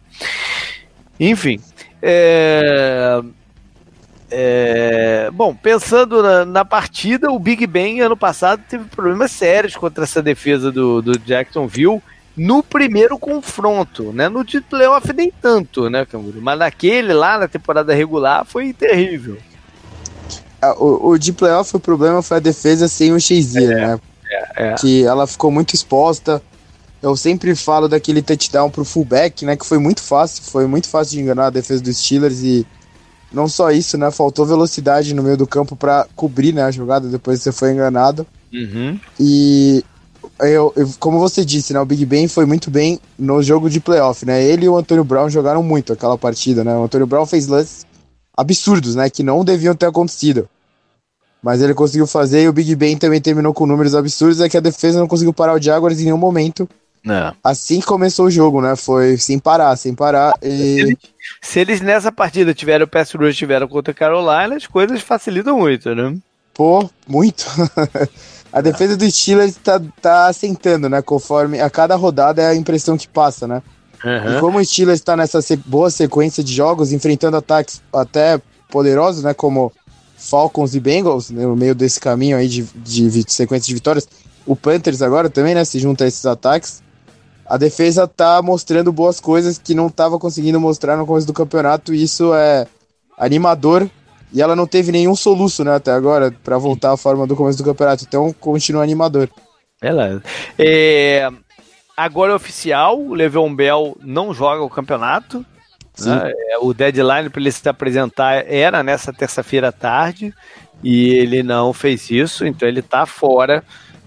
Enfim. É... É... Bom, pensando na, na, partida, o Big Ben ano passado teve problemas sérios contra essa defesa do, do Jacksonville no primeiro confronto, né? No de playoff nem tanto, né, Canguru? Mas naquele lá, na temporada regular, foi terrível o, o de playoff o problema foi a defesa sem o Shazier, é, né? É, é. Que ela ficou muito exposta. Eu sempre falo daquele touchdown pro fullback, né? Que foi muito fácil, foi muito fácil de enganar a defesa dos Steelers e não só isso, né? Faltou velocidade no meio do campo para cobrir né, a jogada depois que você foi enganado. Uhum. E eu, eu, como você disse, né? O Big Ben foi muito bem no jogo de playoff, né? Ele e o Antônio Brown jogaram muito aquela partida, né? O Antônio Brown fez lances absurdos, né? Que não deviam ter acontecido. Mas ele conseguiu fazer e o Big Ben também terminou com números absurdos. É que a defesa não conseguiu parar o Jaguars em nenhum momento. É. Assim que começou o jogo, né? Foi sem parar, sem parar. E... Se, eles, se, eles, nessa partida tiveram o pass rush tiveram contra a Carolina, as coisas facilitam muito, né? Pô, muito. a defesa do Steelers tá, tá assentando, né? Conforme a cada rodada é a impressão que passa, né? Uhum. E como o Steelers está nessa boa sequência de jogos, enfrentando ataques até poderosos, né? Como Falcons e Bengals, né, no meio desse caminho aí de, de, de, sequência de vitórias. O Panthers agora também, né? Se junta a esses ataques. A defesa tá mostrando boas coisas que não estava conseguindo mostrar no começo do campeonato, e isso é animador. E ela não teve nenhum soluço, né, até agora, para voltar à forma do começo do campeonato. Então, continua animador. Ela. É, agora é oficial, o Le'Veon Bell não joga o campeonato. Né? É, o deadline para ele se apresentar era nessa terça-feira à tarde e ele não fez isso, então ele está fora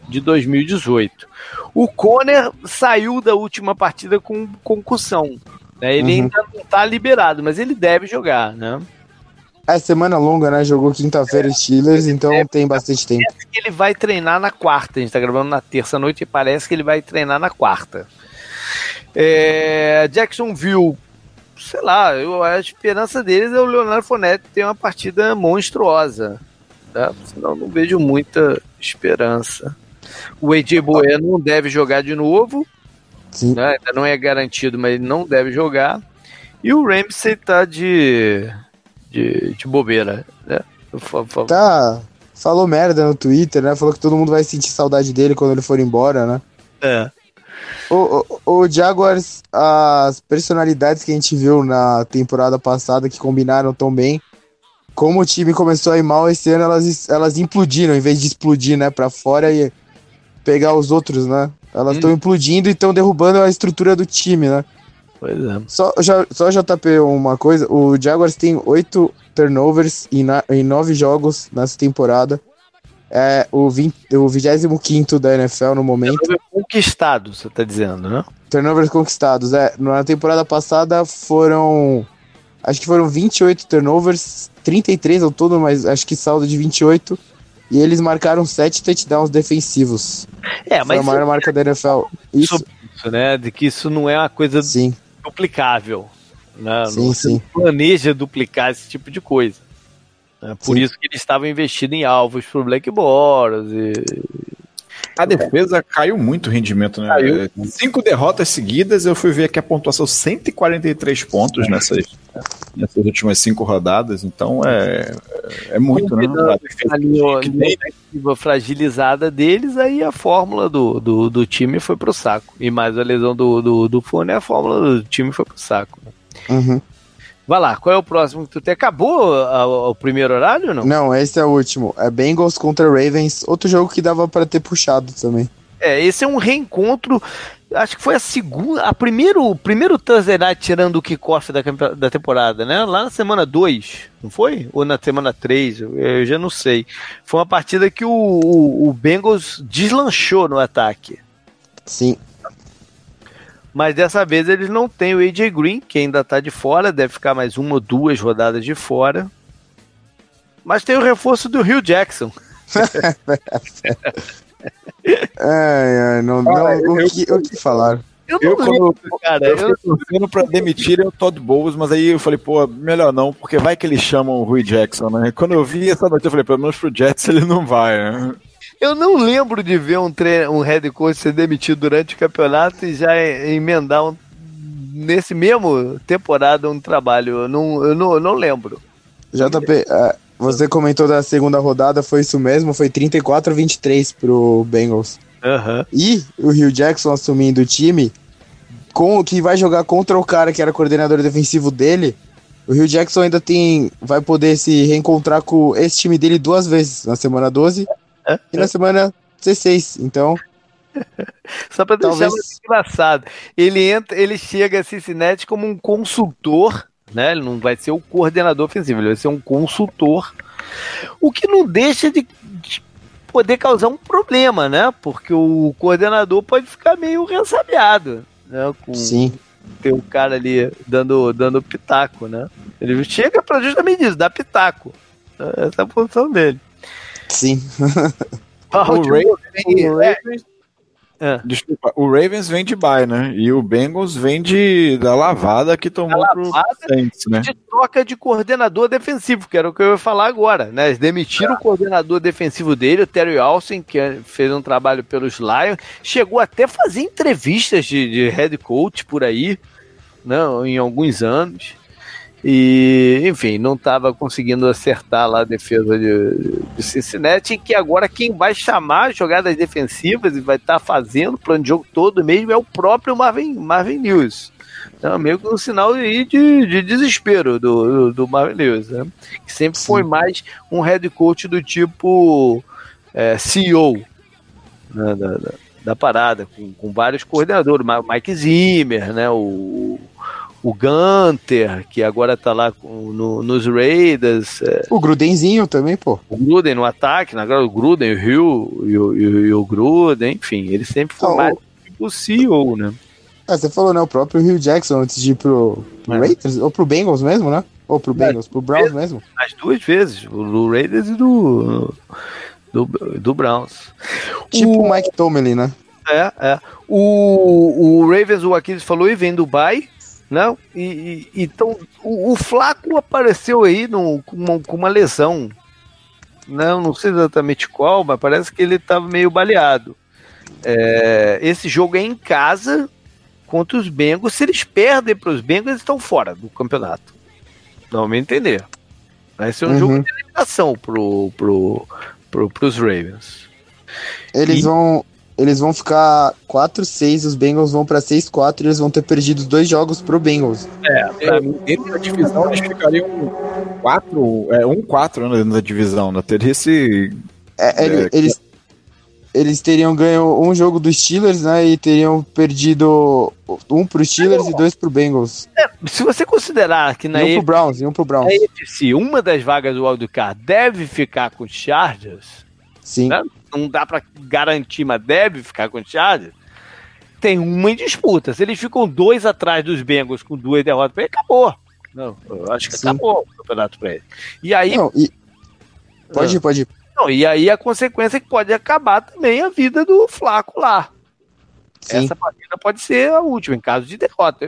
de 2018. O Conner saiu da última partida com concussão. Né? Ele uhum. ainda não está liberado, mas ele deve jogar, né? É semana longa, né? Jogou quinta-feira é, Steelers, então é, tem bastante tempo. que ele vai treinar na quarta. A gente tá gravando na terça-noite e parece que ele vai treinar na quarta. É, Jacksonville sei lá, eu, a esperança deles é o Leonardo Fonetti ter uma partida monstruosa. Tá? Senão não vejo muita esperança. O AJ Bueno não deve jogar de novo. Né? Ainda não é garantido, mas ele não deve jogar. E o Ramsey tá de, de, de bobeira. Né? Tá. Falou merda no Twitter, né? Falou que todo mundo vai sentir saudade dele quando ele for embora, né? É. O, o, o, Jaguars, as personalidades que a gente viu na temporada passada que combinaram tão bem, como o time começou a ir mal esse ano, elas, elas implodiram em vez de explodir, né, pra fora e pegar os outros, né? Elas estão hum. implodindo e estão derrubando a estrutura do time, né? Pois é. Só, já, só JP, uma coisa: o Jaguars tem oito turnovers em, na, em nove jogos nessa temporada é o, 20, o 25 da NFL no momento. Turnover conquistados, você tá dizendo, né? Turnovers conquistados, é. Na temporada passada foram Acho que foram 28 turnovers, 33 ao todo, mas acho que saldo de 28. E eles marcaram 7 touchdowns defensivos. É, mas. Foi a maior marca da NFL. Isso... isso, né? De que isso não é uma coisa sim. Duplicável. Né? Sim, não sim. planeja duplicar esse tipo de coisa. Né? Por sim. isso que eles estavam investindo em alvos pro Black Boros e a defesa caiu muito o rendimento, né? Caiu. Cinco derrotas seguidas, eu fui ver aqui a pontuação 143 pontos nessas, nessas últimas cinco rodadas, então é, é muito, né? A defesa a fragilizada deles, aí a fórmula do, do, do time foi pro saco. E mais a lesão do, do, do Fone, a fórmula do time foi pro saco. Uhum. Vai lá, qual é o próximo que tu tem? Acabou a, o primeiro horário ou não? Não, esse é o último. É Bengals contra Ravens, outro jogo que dava para ter puxado também. É, esse é um reencontro. Acho que foi a segunda, a primeiro, primeiro Thursday Night tirando o kickoff da, da temporada, né? Lá na semana 2, não foi? Ou na semana 3, eu, eu já não sei. Foi uma partida que o, o, o Bengals deslanchou no ataque. Sim, mas dessa vez eles não têm o AJ Green, que ainda está de fora, deve ficar mais uma ou duas rodadas de fora. Mas tem o reforço do Rio Jackson. ai, ai, não, não, o, eu, que, o que falar? Eu, eu quando, cara, eu, eu tô pra demitir o Todd Bowles, mas aí eu falei, pô, melhor não, porque vai que eles chamam o Rui Jackson, né? Quando eu vi essa notícia, eu falei, pelo menos pro Jets ele não vai, né? Eu não lembro de ver um, um head coach ser demitido durante o campeonato e já emendar um, nesse mesmo temporada um trabalho. Eu não, eu não, eu não lembro. JP, é, você comentou da segunda rodada, foi isso mesmo? Foi 34 a 23 pro Bengals. Uhum. E o Rio Jackson assumindo o time, com que vai jogar contra o cara que era coordenador defensivo dele. O Rio Jackson ainda tem vai poder se reencontrar com esse time dele duas vezes, na semana 12 e na semana 16. Então. Só para deixar mais engraçado. Ele entra, ele chega a Cincinnati como um consultor, né? Ele não vai ser o coordenador ofensivo, ele vai ser um consultor. O que não deixa de, de poder causar um problema, né? Porque o coordenador pode ficar meio ressabiado, né? Com, Sim. Tem um cara ali dando, dando pitaco, né? Ele chega para justamente isso, dar pitaco. Essa é a função dele. Sim. o, Ravens, o Ravens é. Desculpa, o Ravens vem de bye, né? E o Bengals vem de, da lavada que tomou da pro Saints, né? De troca de coordenador defensivo, que era o que eu ia falar agora, né? Eles demitiram é. o coordenador defensivo dele, o Terry Alston, que fez um trabalho pelos Lions, chegou até a fazer entrevistas de, de head coach por aí, né? Em alguns anos. E, enfim, não estava conseguindo acertar lá a defesa de, de Cincinnati, que agora quem vai chamar jogadas defensivas e vai estar tá fazendo o plano de jogo todo mesmo é o próprio Marvin, Marvin News. Então, meio que um sinal de, de desespero do, do, do Marvin News, né? que sempre Sim. foi mais um head coach do tipo é, CEO né, da, da, da, parada, com, com vários coordenadores, Mike Zimmer, né, o o Gunter, que agora tá lá no, nos Raiders. É. O Grudenzinho também, pô. O Gruden no ataque, agora o Gruden, o Rio e o, e o, Gruden, enfim, ele sempre foi ah, mais o CEO, né? Ah, você falou, né? O próprio Rio Jackson antes de ir pro, pro é. Raiders, ou pro Bengals mesmo, né? Ou pro Bengals, pro Browns vezes, mesmo. As duas vezes, do Raiders e do, do, do Browns. Tipo o Mike Tomlin, né? É, é. O, o Ravens, o Aquiles falou, e vem do Dubai não? E, e então o, o, Flaco apareceu aí no, com, uma, com uma lesão. Não, não sei exatamente qual, mas parece que ele estava meio baleado. É, esse jogo é em casa contra os Bengals. Se eles perdem para os Bengals, eles estão fora do campeonato. Não me entender. Vai ser um uhum. jogo de eliminação pro, pro, pro, pros Ravens. Eles e... vão eles vão ficar 4-6, os Bengals vão para 6-4 e eles vão ter perdido dois jogos pro Bengals. É, pra mim, dentro da divisão eles ficariam 4, é, 1-4 né, na divisão, né? Teria esse. É, é, eles, eles teriam ganho um jogo dos Steelers, né? E teriam perdido um pro Steelers é, e dois pro Bengals. É, se você considerar que na e um pro Browns, e um pro Browns. Na uma das vagas do wildcard deve ficar com os Chargers. Sim. Né? Não dá para garantir, mas deve ficar com o Chargers, tem uma em disputa. Se eles ficam dois atrás dos Bengals com duas derrotas, acabou. Não, eu acho que Sim. acabou o campeonato pra ele. E aí. Não, e... Pode ah. ir, pode ir. Não, e aí a consequência é que pode acabar também a vida do Flaco lá. Sim. Essa partida pode ser a última, em caso de derrota.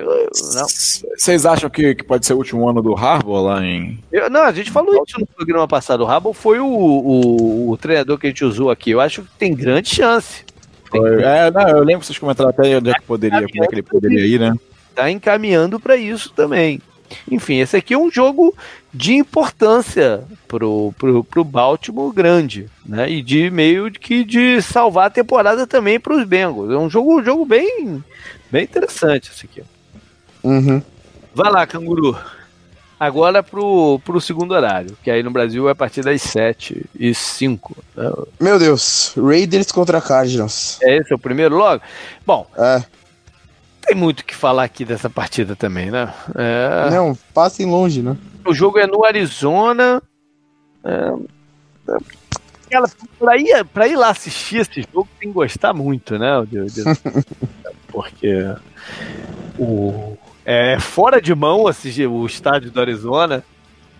Vocês acham que, que pode ser o último ano do Harbour lá em. Eu, não, a gente falou isso no programa passado. O Harbour foi o, o, o, treinador que a gente usou aqui. Eu acho que tem grande chance. Tem é, não, eu lembro que vocês comentaram até onde é que poderia, como é que ele poderia ir, né? Tá encaminhando para isso também. Enfim, esse aqui é um jogo de importância pro, pro, pro Baltimore grande, né? E de meio que de salvar a temporada também para os Bengals. É um jogo, um jogo bem, bem interessante esse aqui. Uhum. Vai lá, canguru. Agora pro, pro segundo horário, que aí no Brasil é a partir das 7 e 5. Né? Meu Deus, Raiders contra Cardinals. É esse é o primeiro logo? Bom, é tem muito o que falar aqui dessa partida também, né? É... Não, passem longe, né? O jogo é no Arizona. É... Ela, pra, ir, pra ir lá assistir esse jogo tem que gostar muito, né? Porque o, é fora de mão assistir o estádio do Arizona.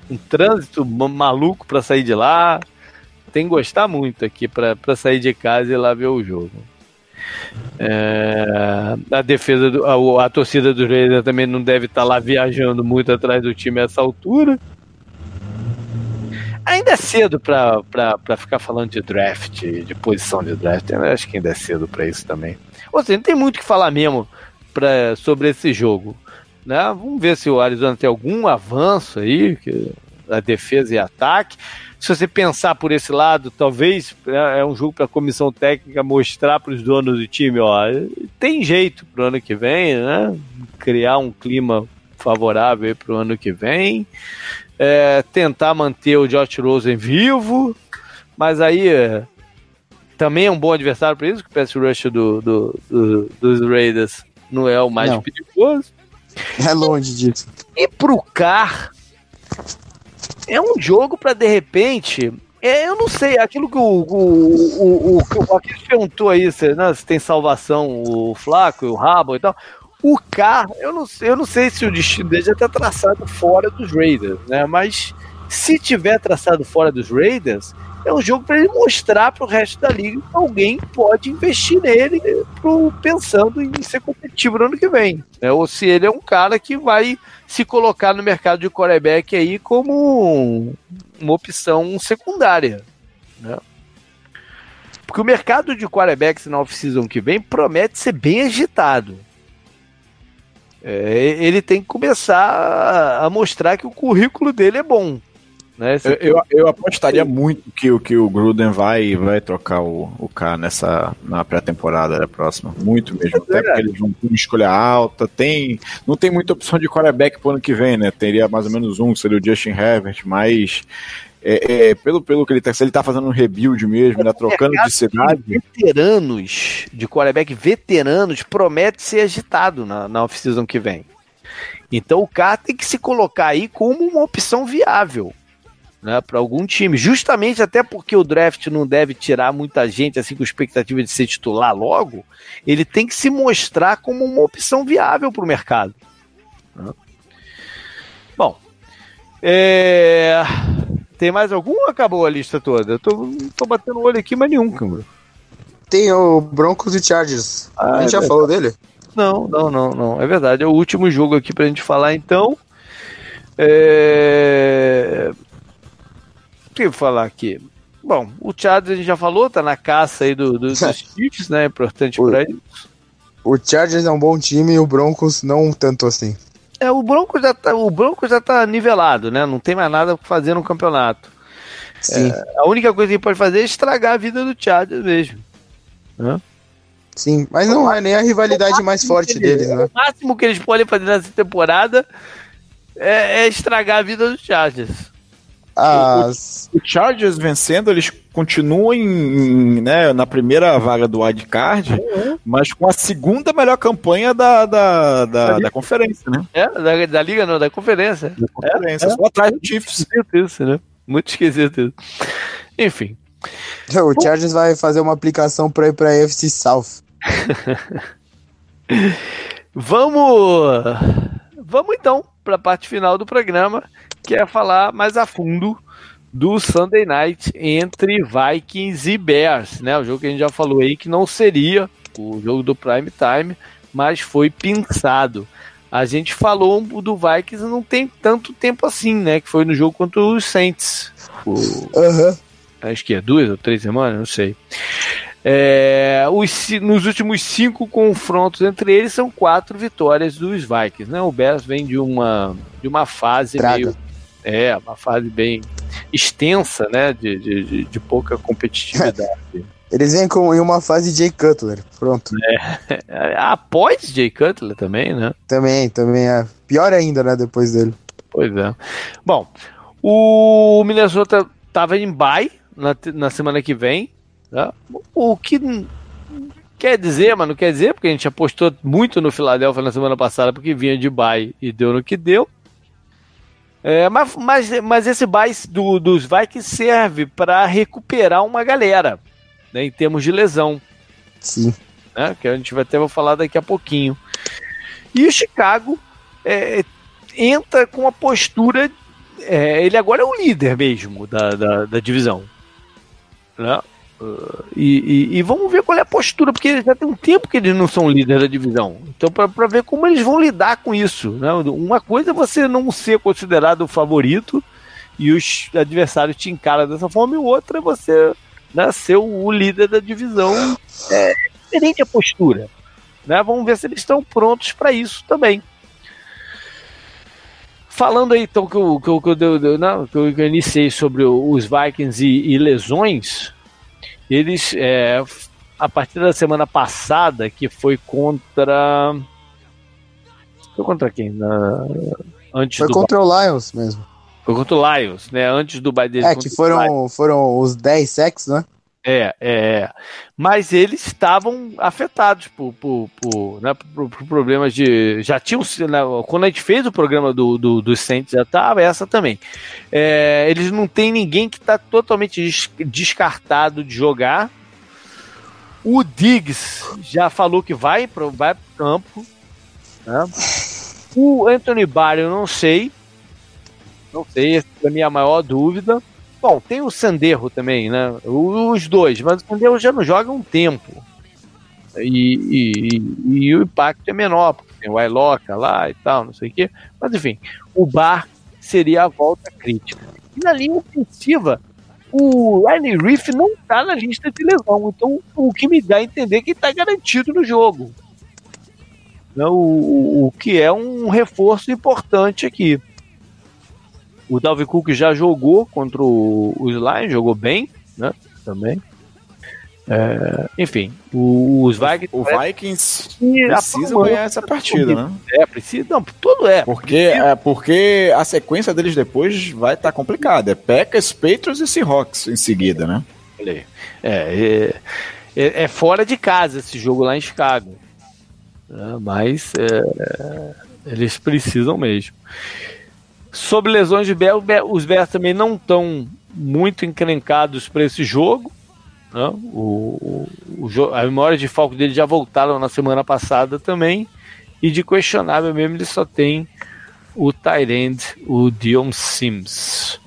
Um trânsito maluco para sair de lá. Tem que gostar muito aqui para sair de casa e lá ver o jogo. É, a defesa, do, a, a, torcida do Raiders também não deve estar tá lá viajando muito atrás do time a essa altura. Ainda é cedo para ficar falando de draft, de posição de draft. Eu acho que ainda é cedo para isso também. Ou seja, não tem muito o que falar mesmo pra, sobre esse jogo. Né? Vamos ver se o Arizona tem algum avanço aí, que, a defesa e ataque se você pensar por esse lado, talvez é, é um jogo para a comissão técnica mostrar para os donos do time, ó, tem jeito para o ano que vem, né? Criar um clima favorável para o ano que vem, é, tentar manter o Josh Rosen vivo, mas aí é, também é um bom adversário para isso, que o pass rush do, do, do, dos Raiders não é o mais não. perigoso. É longe disso. E pro Car, é um jogo para de repente. É, eu não sei, aquilo que o, o, o, o, o perguntou aí, se, né, se tem salvação o Flaco o Rabo e tal. O K, eu não, eu não sei se o destino dele já está traçado fora dos Raiders, né? Mas se tiver traçado fora dos Raiders, é um jogo para ele mostrar para o resto da liga que alguém pode investir nele pro, pensando em ser competitivo no ano que vem. Né? Ou se ele é um cara que vai se colocar no mercado de quarterback aí como uma opção secundária. Né? Porque o mercado de quarterbacks na off-season que vem promete ser bem agitado. É, ele tem que começar a mostrar que o currículo dele é bom. Né? Eu, eu, eu, apostaria muito que, o, que o Gruden vai, vai trocar o, o K nessa, na pré-temporada da próxima. Muito mesmo. É Até porque eles vão ter uma escolha alta. Tem, não tem muita opção de quarterback pro ano que vem, né? Teria mais ou menos um, que seria o Justin Herbert, mas é, é, pelo, pelo que ele tá, se ele tá fazendo um rebuild mesmo, né, trocando de cidade. De veteranos, de quarterback veteranos, promete ser agitado na, na off-season que vem. Então o cara tem que se colocar aí como uma opção viável né, para algum time, justamente até porque o draft não deve tirar muita gente assim com expectativa de ser titular logo, ele tem que se mostrar como uma opção viável para o mercado. Né? Bom, é... tem mais algum ou acabou a lista toda? Eu tô, tô batendo o olho aqui, mas nenhum, câmera. Tem o Broncos e Chargers. Ah, a gente é já falou dele? Não, não, não, não. É verdade. É o último jogo aqui pra gente falar, então. É que falar aqui? Bom, o Chargers a gente já falou, tá na caça aí do, do, dos Chiefs, né? Importante para eles. O Chargers é um bom time e o Broncos não tanto assim. É, o Broncos já tá, o Broncos já tá nivelado, né? Não tem mais nada pra fazer no campeonato. Sim. É, a única coisa que pode fazer é estragar a vida do Chargers mesmo. Né? Sim, mas não é nem a rivalidade mais forte deles, né? O máximo que eles podem fazer nessa temporada é, é estragar a vida do Chargers. As... O, Chargers vencendo, eles continuam em, né, na primeira vaga do wild card, uhum. mas com a segunda melhor campanha da, da, da, da conferência, né? É, da, da liga não, da conferência. Da conferência, é, só é. atrás do Chiefs. Esquisito isso, né? Muito esquisito isso. Enfim. O Chargers vai fazer uma aplicação para ir para a AFC South. Vamos Vamos então para a parte final do programa, que é falar mais a fundo do Sunday Night entre Vikings e Bears, né? O jogo que a gente já falou aí que não seria o jogo do prime time, mas foi pensado. A gente falou do Vikings não tem tanto tempo assim, né? Que foi no jogo contra os Saints. O... Uhum. Acho que é duas ou três semanas, não sei. É, os, nos últimos cinco confrontos entre eles são quatro vitórias dos Vikings. Né? O Bears vem de uma, de uma fase Traga. meio. É, uma fase bem extensa, né? De, de, de pouca competitividade. Eles vêm com, em uma fase de Jay Cutler, pronto. É, após Jay Cutler também, né? Também, também é. Pior ainda, né, depois dele. Pois é. Bom, o Minnesota tava em bye na, na semana que vem. Né? O que quer dizer, mas não quer dizer, porque a gente apostou muito no Philadelphia na semana passada, porque vinha de bye e deu no que deu. É, mas, mas, mas esse bye do, dos Vikings serve para recuperar uma galera né, em termos de lesão. Sim. Né, que a gente vai até vou falar daqui a pouquinho. E o Chicago é, entra com a postura. É, ele agora é o líder mesmo da, da, da divisão. Né? Uh, e, e, e, vamos ver qual é a postura, porque já tem um tempo que eles não são líderes da divisão. Então, para ver como eles vão lidar com isso. Né? Uma coisa é você não ser considerado o favorito e os adversários te encaram dessa forma, e outra é você né, ser o líder da divisão. É diferente a postura. Né? Vamos ver se eles estão prontos para isso também. Falando aí, então, que eu, que eu, que eu, não, que eu iniciei sobre os Vikings e, e lesões, eles, é, a partir da semana passada, que foi contra. Foi contra quem? Na, antes foi contra o Lions mesmo. Foi contra o Lions, né? Antes do bye É, que foram, foram os 10 sacks, né? É, é. Mas eles estavam afetados por, por, por, né, por, por problemas de. Já tinham. Né, quando a gente fez o programa do, do, do Saints, já estava essa também. É, eles não tem ninguém que está totalmente descartado de jogar. O Diggs já falou que vai para vai o campo. Né? O Anthony Barr, eu não sei. Não sei, essa é a minha maior dúvida. Bom, tem o Sanderro também, né? Os dois, mas o Sanderro já não joga um tempo. E, e, e, o impacto é menor, porque tem o Iloca lá e tal, não sei o quê. Mas enfim, o Bar seria a volta crítica. E na linha ofensiva, o Riley Reef não está na lista de lesão. Então, o que me dá a entender que está garantido no jogo. O, o, o que é um reforço importante aqui. O Dalvin Cook já jogou contra o, o Lions, jogou bem, né? Também. É, enfim, os Vikings. O Vikings precisa ganhar essa partida, né? É, precisa. Não, tudo é. Porque, é, porque a sequência deles depois vai estar tá complicada. É Packers, Patriots e Seahawks em seguida, né? É, é, é, é fora de casa esse jogo lá em Chicago. É, mas é, eles precisam mesmo. Sobre lesões de Bell, os Bears também não estão muito encrencados para esse jogo. Né? O, o, o, a memória de foco dele já voltaram na semana passada também. E de questionável mesmo, ele só tem o Tyrande, o Dion Sims.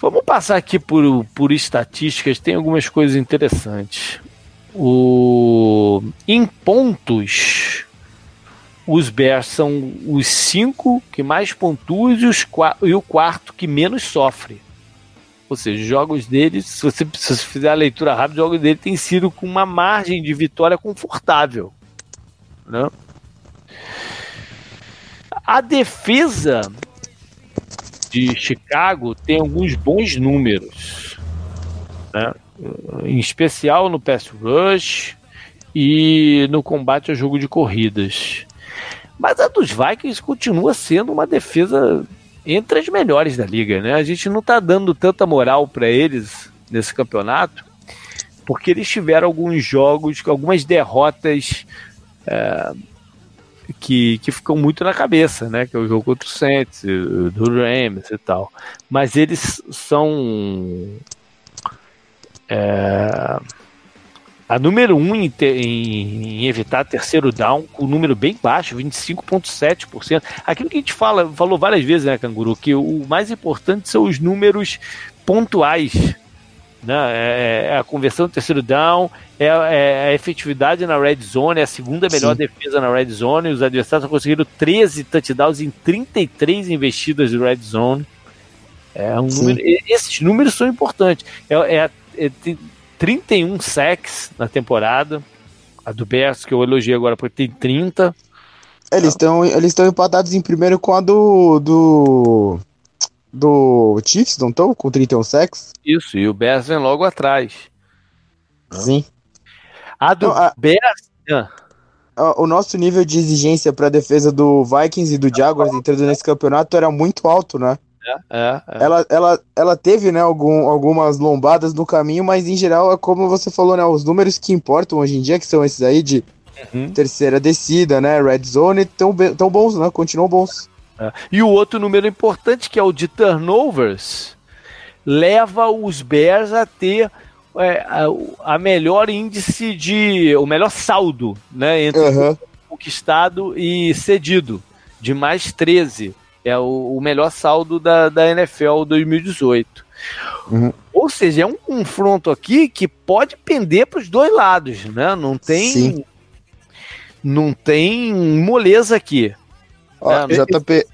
Vamos passar aqui por, por estatísticas, tem algumas coisas interessantes. O, em pontos, os Bears são os cinco que mais pontuam e, os, e o quarto que menos sofre. Ou seja, os jogos deles, se você, se você fizer a leitura rápida, os jogos dele têm sido com uma margem de vitória confortável. Né? A defesa de Chicago tem alguns bons números. Né? Em especial no pass rush e no combate ao jogo de corridas. Mas a dos Vikings continua sendo uma defesa entre as melhores da liga, né? A gente não está dando tanta moral para eles nesse campeonato, porque eles tiveram alguns jogos, algumas derrotas é, que, que ficam muito na cabeça, né? Que é o jogo contra o Saints, do Rams e tal. Mas eles são é, a número 1 um em, em, em, evitar terceiro down, com um número bem baixo, 25,7%. Aquilo que a gente fala, falou várias vezes, né, Canguru, que o mais importante são os números pontuais. Né? É, é a conversão do terceiro down, é, é, a efetividade na red zone, é a segunda melhor Sim. defesa na red zone. Os adversários conseguiram 13 touchdowns em 33 investidas de red zone. É um número, esses números são importantes. É, é, é 31 sacks na temporada. A do Bears, que eu elogiei agora, porque tem 30. Eles estão eles empatados em primeiro com a do. do. do Chiefs, não estão? Com 31 sacks? Isso, e o Bears vem logo atrás. Sim. A do não, a... Bears. Ah. O nosso nível de exigência para a defesa do Vikings e do Jaguars entrando nesse campeonato era muito alto, né? É, é, é. Ela, ela, ela teve, né, algum, algumas lombadas no caminho, mas em geral é como você falou, né? Os números que importam hoje em dia, que são esses aí de uhum. terceira descida, né? Red Zone, tão, tão bons, né? Continuam bons. É. E o outro número importante, que é o de turnovers, leva os Bears a ter a, a, melhor índice de. o melhor saldo, né? Entre uhum. conquistado e cedido, de mais 13. É o, o melhor saldo da, da NFL 2018. Uhum. Ou seja, é um confronto aqui que pode pender para os dois lados, né? Não tem. Sim. Não tem moleza aqui. Ó, né? JP.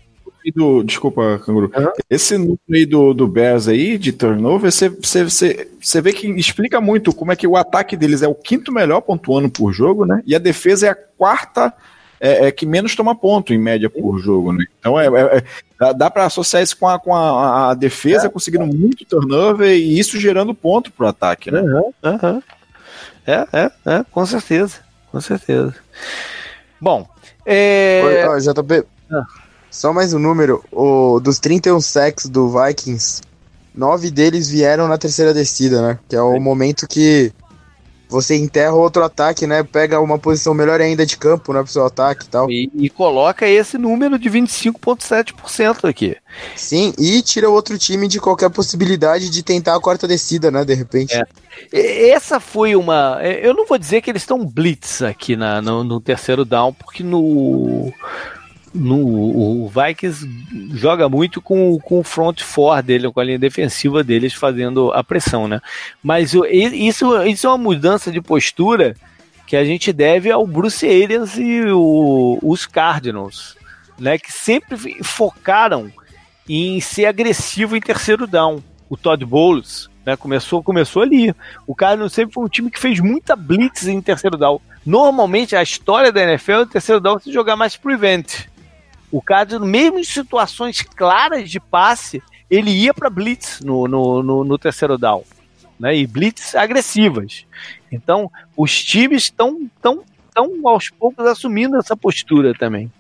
Do, desculpa, Canguru. Uhum. Esse número aí do, do Bears aí, de turnover, você, você, você, você vê que explica muito como é que o ataque deles é o quinto melhor pontuando por jogo, né? E a defesa é a quarta é, é, que menos toma ponto em média por jogo, né? Então é, é, é dá para associar isso com a, com a, a defesa é. conseguindo muito turnover e isso gerando ponto pro ataque, né? Uhum, uhum. É, é, é, com certeza, com certeza. Bom, é... Oi, JP, ah. só mais um número, o, dos 31 sacks do Vikings, nove deles vieram na terceira descida, né? Que é o momento que você enterra outro ataque, né? Pega uma posição melhor ainda de campo, né? Pro seu ataque e tal. E, e coloca esse número de 25,7% aqui. Sim, e tira outro time de qualquer possibilidade de tentar a quarta descida, né? De repente. É. Essa foi uma. Eu não vou dizer que eles estão blitz aqui na, no, no terceiro down, porque no no, o Vikings joga muito com, com o front four dele, com a linha defensiva deles fazendo a pressão, né? Mas isso, isso é uma mudança de postura que a gente deve ao Bruce Arians e o, os Cardinals, né? Que sempre focaram em ser agressivo em terceiro down. O Todd Bowles, né? Começou, começou ali. O Cardinals sempre foi um time que fez muita blitz em terceiro down. Normalmente a história da NFL é o terceiro down se jogar mais prevent. O Cardinals, mesmo em situações claras de passe, ele ia para blitz no, no, no, no, terceiro down. Né? E blitz agressivas. Então, os times estão tão, tão aos poucos assumindo essa postura também.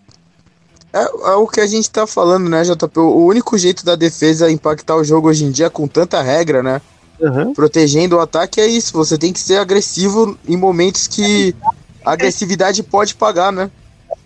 É, é, o que a gente tá falando, né, JP? O único jeito da defesa impactar o jogo hoje em dia com tanta regra, né? Uhum. Protegendo o ataque é isso. Você tem que ser agressivo em momentos que a agressividade pode pagar, né?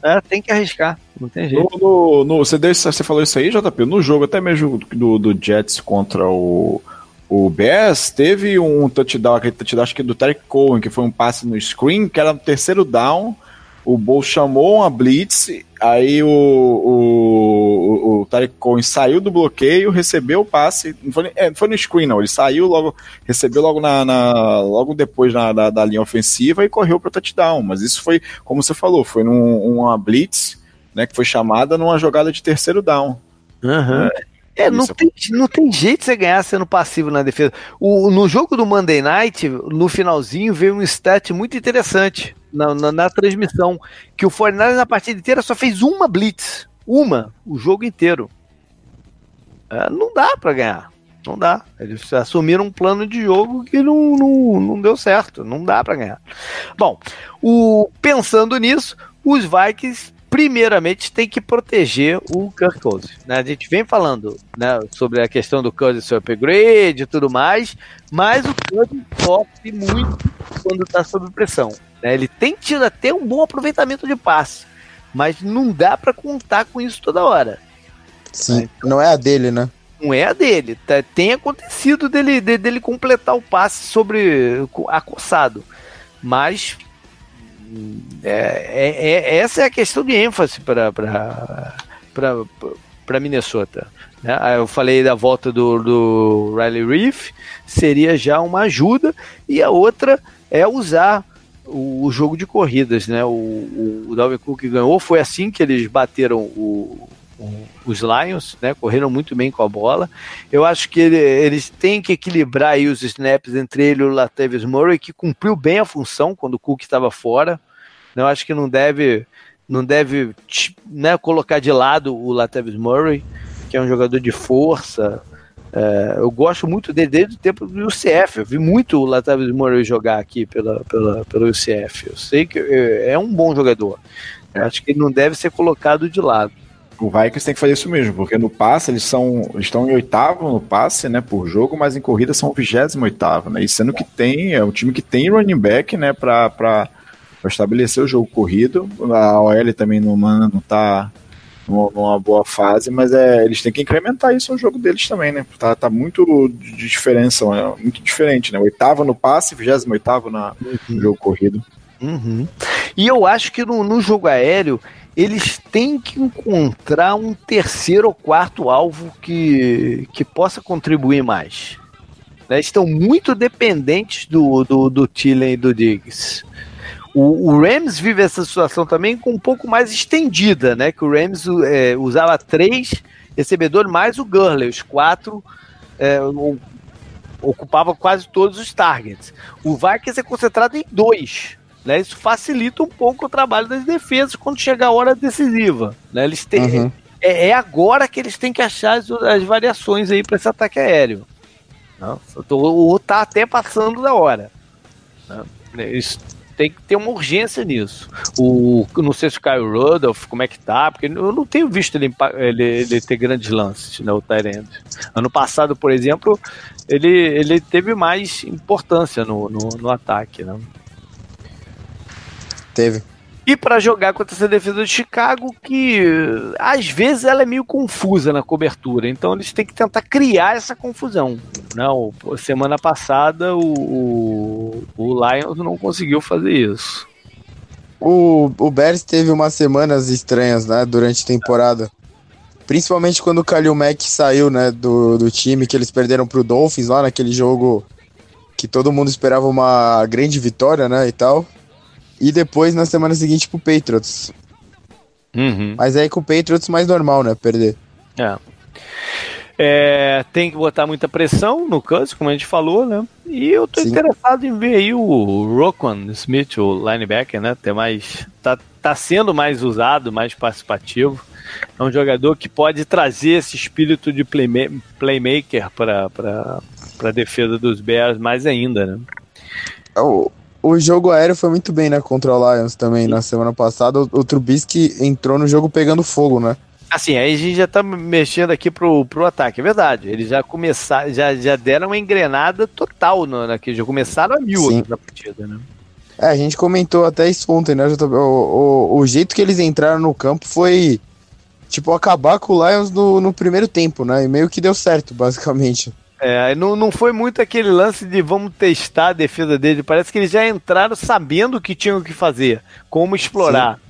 É, tem que arriscar, não tem jeito. No, no, no você, deu, você falou isso aí, JP, no jogo até mesmo do, do Jets contra o, o Bears, teve um touchdown, aquele touchdown acho que do Tarek Cohen, que foi um passe no screen, que era no terceiro down, o Bull chamou uma blitz, aí o, o, o, Tarek Cohen saiu do bloqueio, recebeu o passe, não foi, é, não foi no screen não, ele saiu logo, recebeu logo, na, na logo depois na, da, da, linha ofensiva e correu para o touchdown, mas isso foi, como você falou, foi num, uma blitz, né, que foi chamada numa jogada de terceiro down. Uhum. É, é, não tem, não tem jeito de você ganhar sendo passivo na defesa. O, no jogo do Monday Night, no finalzinho, veio um stat muito interessante na, na, na transmissão, que o Fortnite na partida inteira só fez uma blitz. Uma, o jogo inteiro. É, não dá para ganhar. Não dá. Eles assumiram um plano de jogo que não, não, não deu certo. Não dá para ganhar. Bom, o, pensando nisso, os Vikings primeiramente tem que proteger o Kirk Cousins. Né? A gente vem falando né, sobre a questão do Cousins seu upgrade e tudo mais, mas o Cousins sofre muito quando está sob pressão. Né? Ele tem tido até um bom aproveitamento de passe, mas não dá para contar com isso toda hora. Sim, né? então, não é a dele, né? Não é a dele. Tá, tem acontecido dele, dele completar o passe sobre acossado. Mas é, é, é, essa é a questão de ênfase para Minnesota. Né? Eu falei da volta do, do Riley Reef, seria já uma ajuda, e a outra é usar o, o jogo de corridas. Né? O, o, o Dalvin Cook ganhou, foi assim que eles bateram o, os Lions, né? Correram muito bem com a bola. Eu acho que ele, eles têm que equilibrar aí os snaps entre ele e o Latavius Murray, que cumpriu bem a função quando o Cook estava fora. Eu acho que não deve, não deve né, colocar de lado o Latavius Murray, que é um jogador de força. É, eu gosto muito dele desde o tempo do UCF. Eu vi muito o Latavius Murray jogar aqui pela, pela, pelo UCF. Eu sei que é, é um bom jogador. Eu acho que ele não deve ser colocado de lado o Vikings tem que fazer isso mesmo, porque no passe eles são eles estão em oitavo no passe, né, por jogo, mas em corrida são vigésimo oitavo, né, e sendo que tem, é um time que tem running back, né, pra, pra, pra estabelecer o jogo corrido, a OL também não, não tá numa boa fase, mas é, eles têm que incrementar isso no jogo deles também, né, tá, tá muito de diferença, é muito diferente, né, oitavo no passe, vigésimo oitavo no jogo corrido. Uhum. E eu acho que no, no jogo aéreo eles têm que encontrar um terceiro ou quarto alvo que, que possa contribuir mais. Né? Estão muito dependentes do, do, do Thielen e do Diggs. O, o, Rams vive essa situação também com um pouco mais estendida, né? Que o Rams é, usava três recebedores mais o Gurley, os quatro é, ocupavam quase todos os targets. O Vikings é concentrado em dois. Né? Isso facilita um pouco o trabalho das defesas quando chega a hora decisiva. Né? Eles têm, uhum. é, é, agora que eles têm que achar as, as variações aí para esse ataque aéreo. Né? Ou tá até passando da hora. Né? Eles tem que ter uma urgência nisso. O, não sei se o Kyle Rudolph, como é que tá, porque eu não tenho visto ele, ele, ele ter grandes lances, né, o Tyrande. Ano passado, por exemplo, ele, ele teve mais importância no, no, no ataque, né? Teve. E para jogar contra essa defesa de Chicago, que às vezes ela é meio confusa na cobertura, então eles têm que tentar criar essa confusão. Não, semana passada o, o, Lions não conseguiu fazer isso. O, o Bears teve umas semanas estranhas, né, durante a temporada. Principalmente quando o Kalil Mack saiu, né, do, do time, que eles perderam pro Dolphins lá naquele jogo que todo mundo esperava uma grande vitória, né, e tal. E depois, na semana seguinte, pro Patriots. Uhum. Mas aí com o Patriots mais normal, né? Perder. É. É, tem que botar muita pressão no Cousins, como a gente falou, né? E eu tô Sim. interessado em ver aí o Roquan Smith, o linebacker, né? Ter mais. Tá, tá sendo mais usado, mais participativo. É um jogador que pode trazer esse espírito de playma playmaker para a defesa dos Bears mais ainda, né? É, o, jogo aéreo foi muito bem, né, contra o Lions também. Sim. Na semana passada, o, o Trubisky entrou no jogo pegando fogo, né? Assim, aí a gente já tá mexendo aqui pro, pro ataque, é verdade. Eles já começaram, já, já deram uma engrenada total no, naquele jogo. Começaram a mil na partida, né? É, a gente comentou até isso ontem, né? O, o, o jeito que eles entraram no campo foi, tipo, acabar com o Lions no, no primeiro tempo, né? E meio que deu certo, basicamente. É, não, não foi muito aquele lance de vamos testar a defesa dele. Parece que eles já entraram sabendo o que tinham que fazer, como explorar.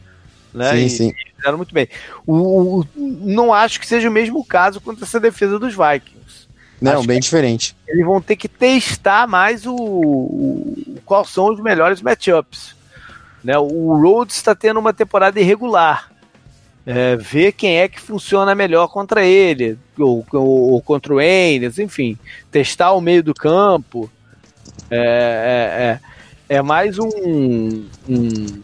Sim, né? sim. E, sim. fizeram muito bem. O, o, não acho que seja o mesmo caso contra essa defesa dos Vikings. Não, acho bem diferente. Eles vão ter que testar mais o, o quais são os melhores matchups. Né? O Rhodes está tendo uma temporada irregular é, ver quem é que funciona melhor contra ele, ou, ou, ou contra o Enes, enfim, testar o meio do campo. É, é, é, é mais um, um,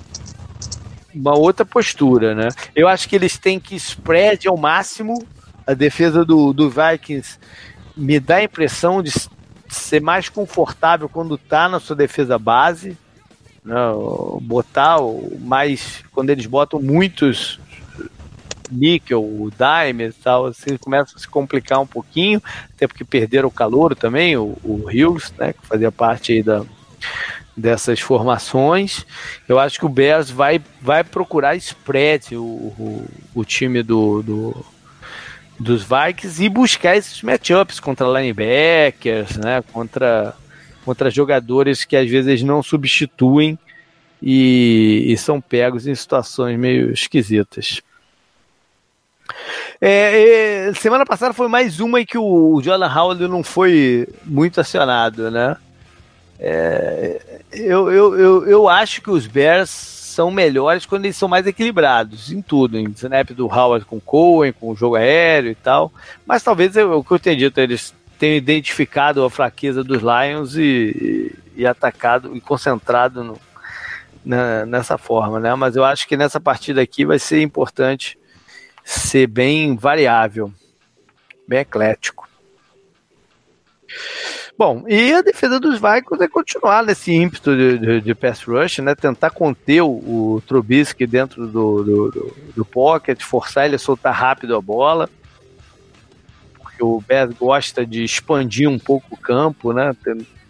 uma outra postura, né? Eu acho que eles têm que spread ao máximo. A defesa do, do Vikings me dá a impressão de ser mais confortável quando tá na sua defesa base. Né? Botar mais. Quando eles botam muitos níquel, o Dimer e tal, assim, começa a se complicar um pouquinho, até porque perderam o calor também, o, o Hughes, né, que fazia parte aí da, dessas formações. Eu acho que o Bears vai, vai procurar spread o, o, o time do, do, dos Vikings e buscar esses matchups contra linebackers, né, contra contra jogadores que às vezes não substituem e, e são pegos em situações meio esquisitas. É, semana passada foi mais uma em que o Jordan Howard não foi muito acionado, né? É, eu, eu, eu, eu acho que os Bears são melhores quando eles são mais equilibrados em tudo, em snap do Howard com Cohen, com o jogo aéreo e tal. Mas talvez o que eu tenho dito, eles tenham identificado a fraqueza dos Lions e, e, e atacado e concentrado no, na, nessa forma, né? Mas eu acho que nessa partida aqui vai ser importante ser bem variável, bem eclético. Bom, e a defesa dos Vikings é continuar nesse ímpeto de, de, de pass rush, né? Tentar conter o, o Trubisky dentro do, do, do, do, pocket, forçar ele a soltar rápido a bola. Porque o Bears gosta de expandir um pouco o campo, né?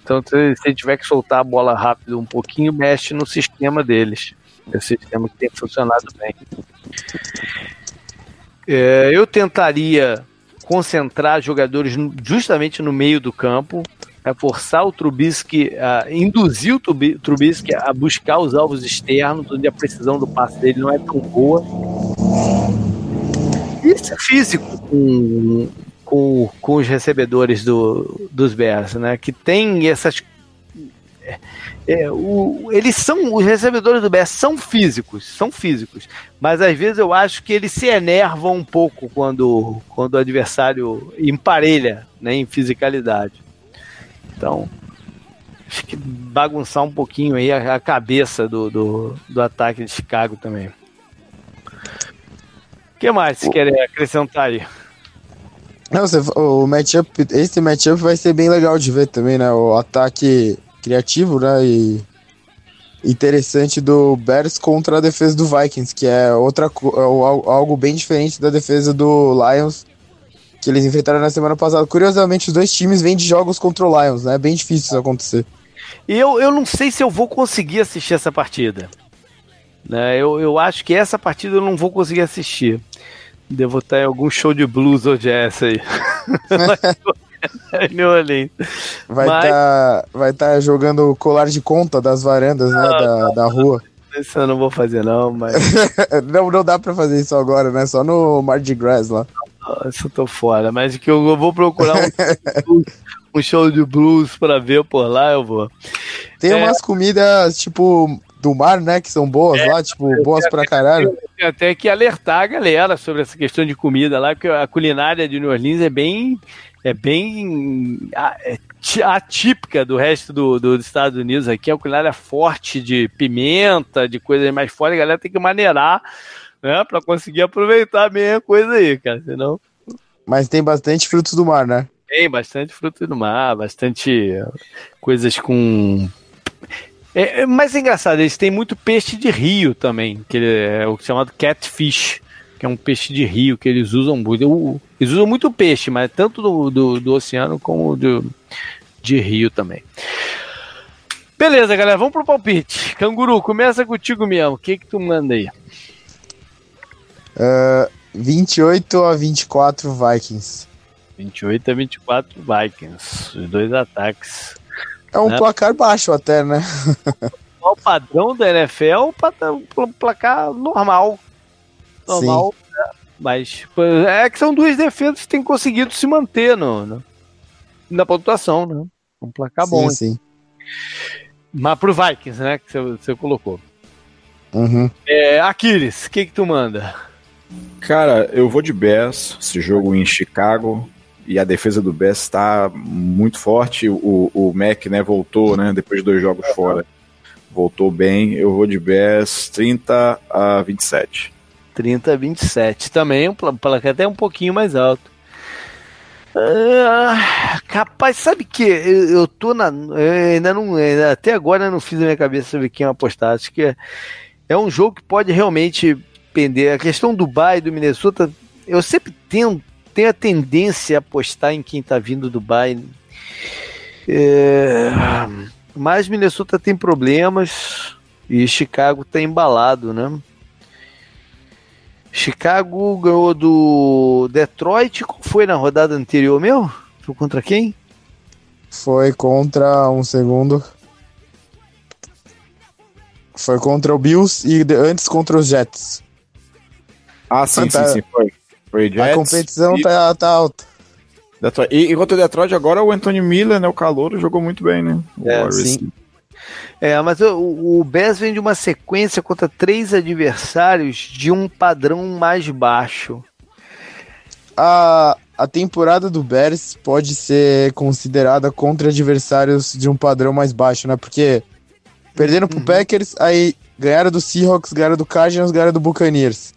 Então, se ele tiver que soltar a bola rápido um pouquinho, mexe no sistema deles. Esse sistema que tem funcionado bem. É, eu tentaria concentrar jogadores justamente no meio do campo, é forçar o Trubisky, uh, induzir o Trubisky a buscar os alvos externos, onde a precisão do passe dele não é tão boa. E esse físico com, com, com os recebedores do, dos Bears, né? Que tem essas. É, é, o, eles são. Os recebedores do Bears são físicos, são físicos. Mas às vezes eu acho que eles se enervam um pouco quando, quando o adversário emparelha né, em fisicalidade. Então, acho que bagunçar um pouquinho aí a, a cabeça do, do, do ataque de Chicago também. O que mais você quer acrescentar aí? Não, você, o matchup, esse matchup vai ser bem legal de ver também, né? O ataque criativo, né? E interessante do Bears contra a defesa do Vikings, que é outra é algo bem diferente da defesa do Lions que eles enfrentaram na semana passada. Curiosamente, os dois times vêm de jogos contra o Lions, né? É bem difícil isso acontecer. E eu, eu não sei se eu vou conseguir assistir essa partida. Né? Eu, eu acho que essa partida eu não vou conseguir assistir. Devo estar em algum show de blues ou jazz aí. New Orleans. Vai estar Mas... tá, vai tá jogando colar de conta das varandas, né, da, da rua. Isso eu não vou fazer não, mas... não, não dá pra fazer isso agora, né? Só no Mardi Gras lá. Nossa, eu tô fora, mas que eu vou procurar um, um show de blues pra ver por lá, eu vou. Tem é... umas comidas, tipo, do mar, né? Que são boas é, lá, tipo, boas pra caralho. Tem até que alertar a galera sobre essa questão de comida lá, porque a culinária de New Orleans é bem. É bem é atípica do resto do, do, dos Estados Unidos aqui. A culinária forte de pimenta, de coisas mais fortes, a galera tem que maneirar, né? Pra conseguir aproveitar bem a coisa aí, cara. Senão. Mas tem bastante frutos do mar, né? Tem bastante frutos do mar, bastante coisas com é, é mais engraçado, eles têm muito peixe de rio também, que é o chamado catfish, que é um peixe de rio que eles usam muito. Eles usam muito peixe, mas tanto do, do, do oceano como do, de rio também. Beleza, galera, vamos pro palpite. Canguru, começa contigo mesmo. O que que tu manda aí? Uh, 28 a 24 Vikings. 28 a 24 Vikings. Os dois ataques é um né? placar baixo até, né? o padrão da NFL um placar normal. Normal. Né? Mas é que são duas defesas que têm conseguido se manter no, no na pontuação, né? Um placar sim, bom. Sim. Mas pro Vikings, né? Que você, você colocou. Uhum. É, Aquiles, o que, que tu manda? Cara, eu vou de Bears, esse jogo em Chicago e a defesa do Bears está muito forte. O, o Mac né, voltou né, depois de dois jogos fora. Voltou bem. Eu vou de Bears 30 a 27. 30 a 27. Também um placar até um pouquinho mais alto. Ah, capaz, sabe que eu, eu tô na. Eu ainda não. Até agora eu não fiz a minha cabeça sobre quem apostar. Acho que é, é um jogo que pode realmente pender. A questão do Dubai do Minnesota, eu sempre tento tem a tendência a apostar em quem está vindo do Bayern. É, mas Minnesota tem problemas e Chicago está embalado, né? Chicago ganhou do Detroit. Qual foi na rodada anterior, meu? Foi contra quem? Foi contra um segundo. Foi contra o Bills e antes contra os Jets. Ah, sim, tá, sim, sim, foi. Foi Jets, a competição e... tá, tá alta. Detroit. E enquanto o Detroit agora o Anthony Miller, né, o calor, jogou muito bem, né? É, sim. É, mas o, o Bears vem de uma sequência contra três adversários de um padrão mais baixo. A, a temporada do Bears pode ser considerada contra adversários de um padrão mais baixo, né? Porque perderam pro uhum. Packers, aí ganharam do Seahawks, ganharam do Cardinals, ganharam do Buccaneers.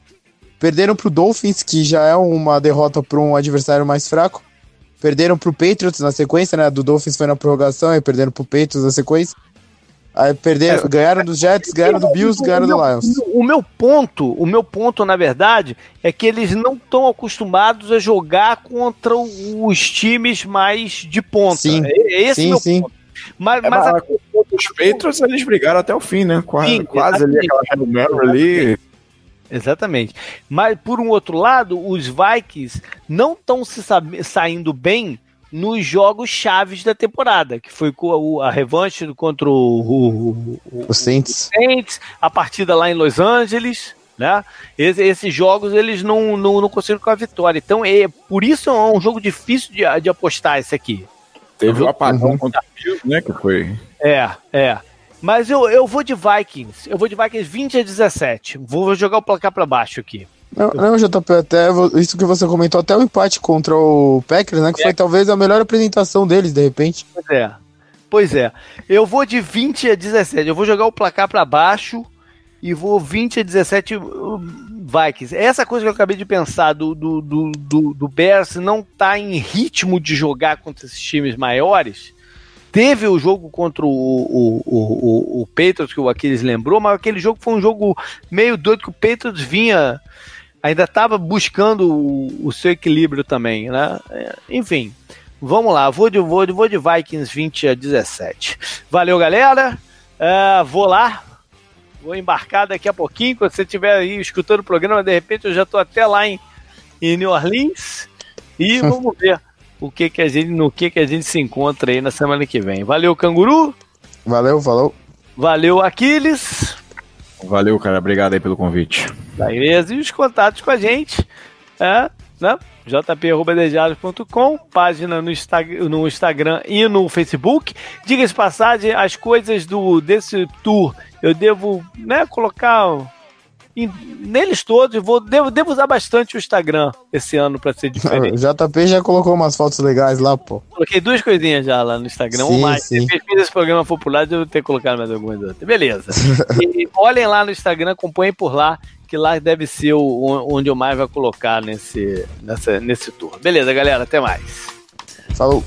Perderam pro Dolphins, que já é uma derrota para um adversário mais fraco. Perderam pro Patriots na sequência, né? Do Dolphins foi na prorrogação, aí perderam pro Patriots na sequência. Aí perderam, é, ganharam dos Jets, ganharam do Bills, ganharam do Lions. O meu ponto, o meu ponto, na verdade, é que eles não estão acostumados a jogar contra os times mais de ponta. Sim, é, esse sim, meu sim. ponto. Mas, é, mas a... os Patriots eles brigaram até o fim, né? Quase, sim, quase ali aquela Mary ali. Exatamente. Mas por um outro lado, os Vikings não estão se saindo bem nos jogos chaves da temporada, que foi a, a revanche contra o, o, o, o Saints. Saints, a partida lá em Los Angeles, né? Esse, esses jogos eles não, não, não conseguiram com a vitória. Então, é, por isso é um jogo difícil de, de apostar esse aqui. Teve o um apagão uhum. contra o Bills, né? Que foi. É, é. Mas eu, eu vou de Vikings. Eu vou de Vikings 20 a 17. Vou jogar o placar para baixo aqui. Não, não, JP, até isso que você comentou, até o empate contra o Packers, né? Que é. foi talvez a melhor apresentação deles, de repente. Pois é. Pois é. Eu vou de 20 a 17. Eu vou jogar o placar para baixo e vou 20 a 17 uh, Vikings. Essa coisa que eu acabei de pensar do, do, do, do, do Bears não tá em ritmo de jogar contra esses times maiores. Teve o jogo contra o, o, o, o, Patriots, que o Aquiles lembrou, mas aquele jogo foi um jogo meio doido que o Patriots vinha ainda estava buscando o, o, seu equilíbrio também, né? É, enfim, vamos lá, vou de, vou, de, vou de Vikings 20 a 17. Valeu, galera. Uh, vou lá, vou embarcar daqui a pouquinho. Quando você estiver aí escutando o programa, de repente eu já estou até lá em, em New Orleans. E vamos ver o que que a gente, no que que a gente se encontra aí na semana que vem. Valeu, Canguru. Valeu, falou. Valeu, Aquiles. Valeu, cara. Obrigado aí pelo convite. Beleza. E os contatos com a gente é, né? jp.dejados.com, página no, Insta no Instagram e no Facebook. Diga-se passagem, as coisas do desse tour eu devo né, colocar neles todos, vou, devo, devo usar bastante o Instagram esse ano para ser diferente. O JP já colocou umas fotos legais lá, pô. Coloquei duas coisinhas já lá no Instagram, sim, mais. Sim. Se esse programa lá, devo ter colocado mais algumas outras. Beleza. e olhem lá no Instagram, acompanhem por lá, que lá deve ser o, onde o mais vai colocar nesse, nessa, nesse tour. Beleza, galera, até mais. Falou.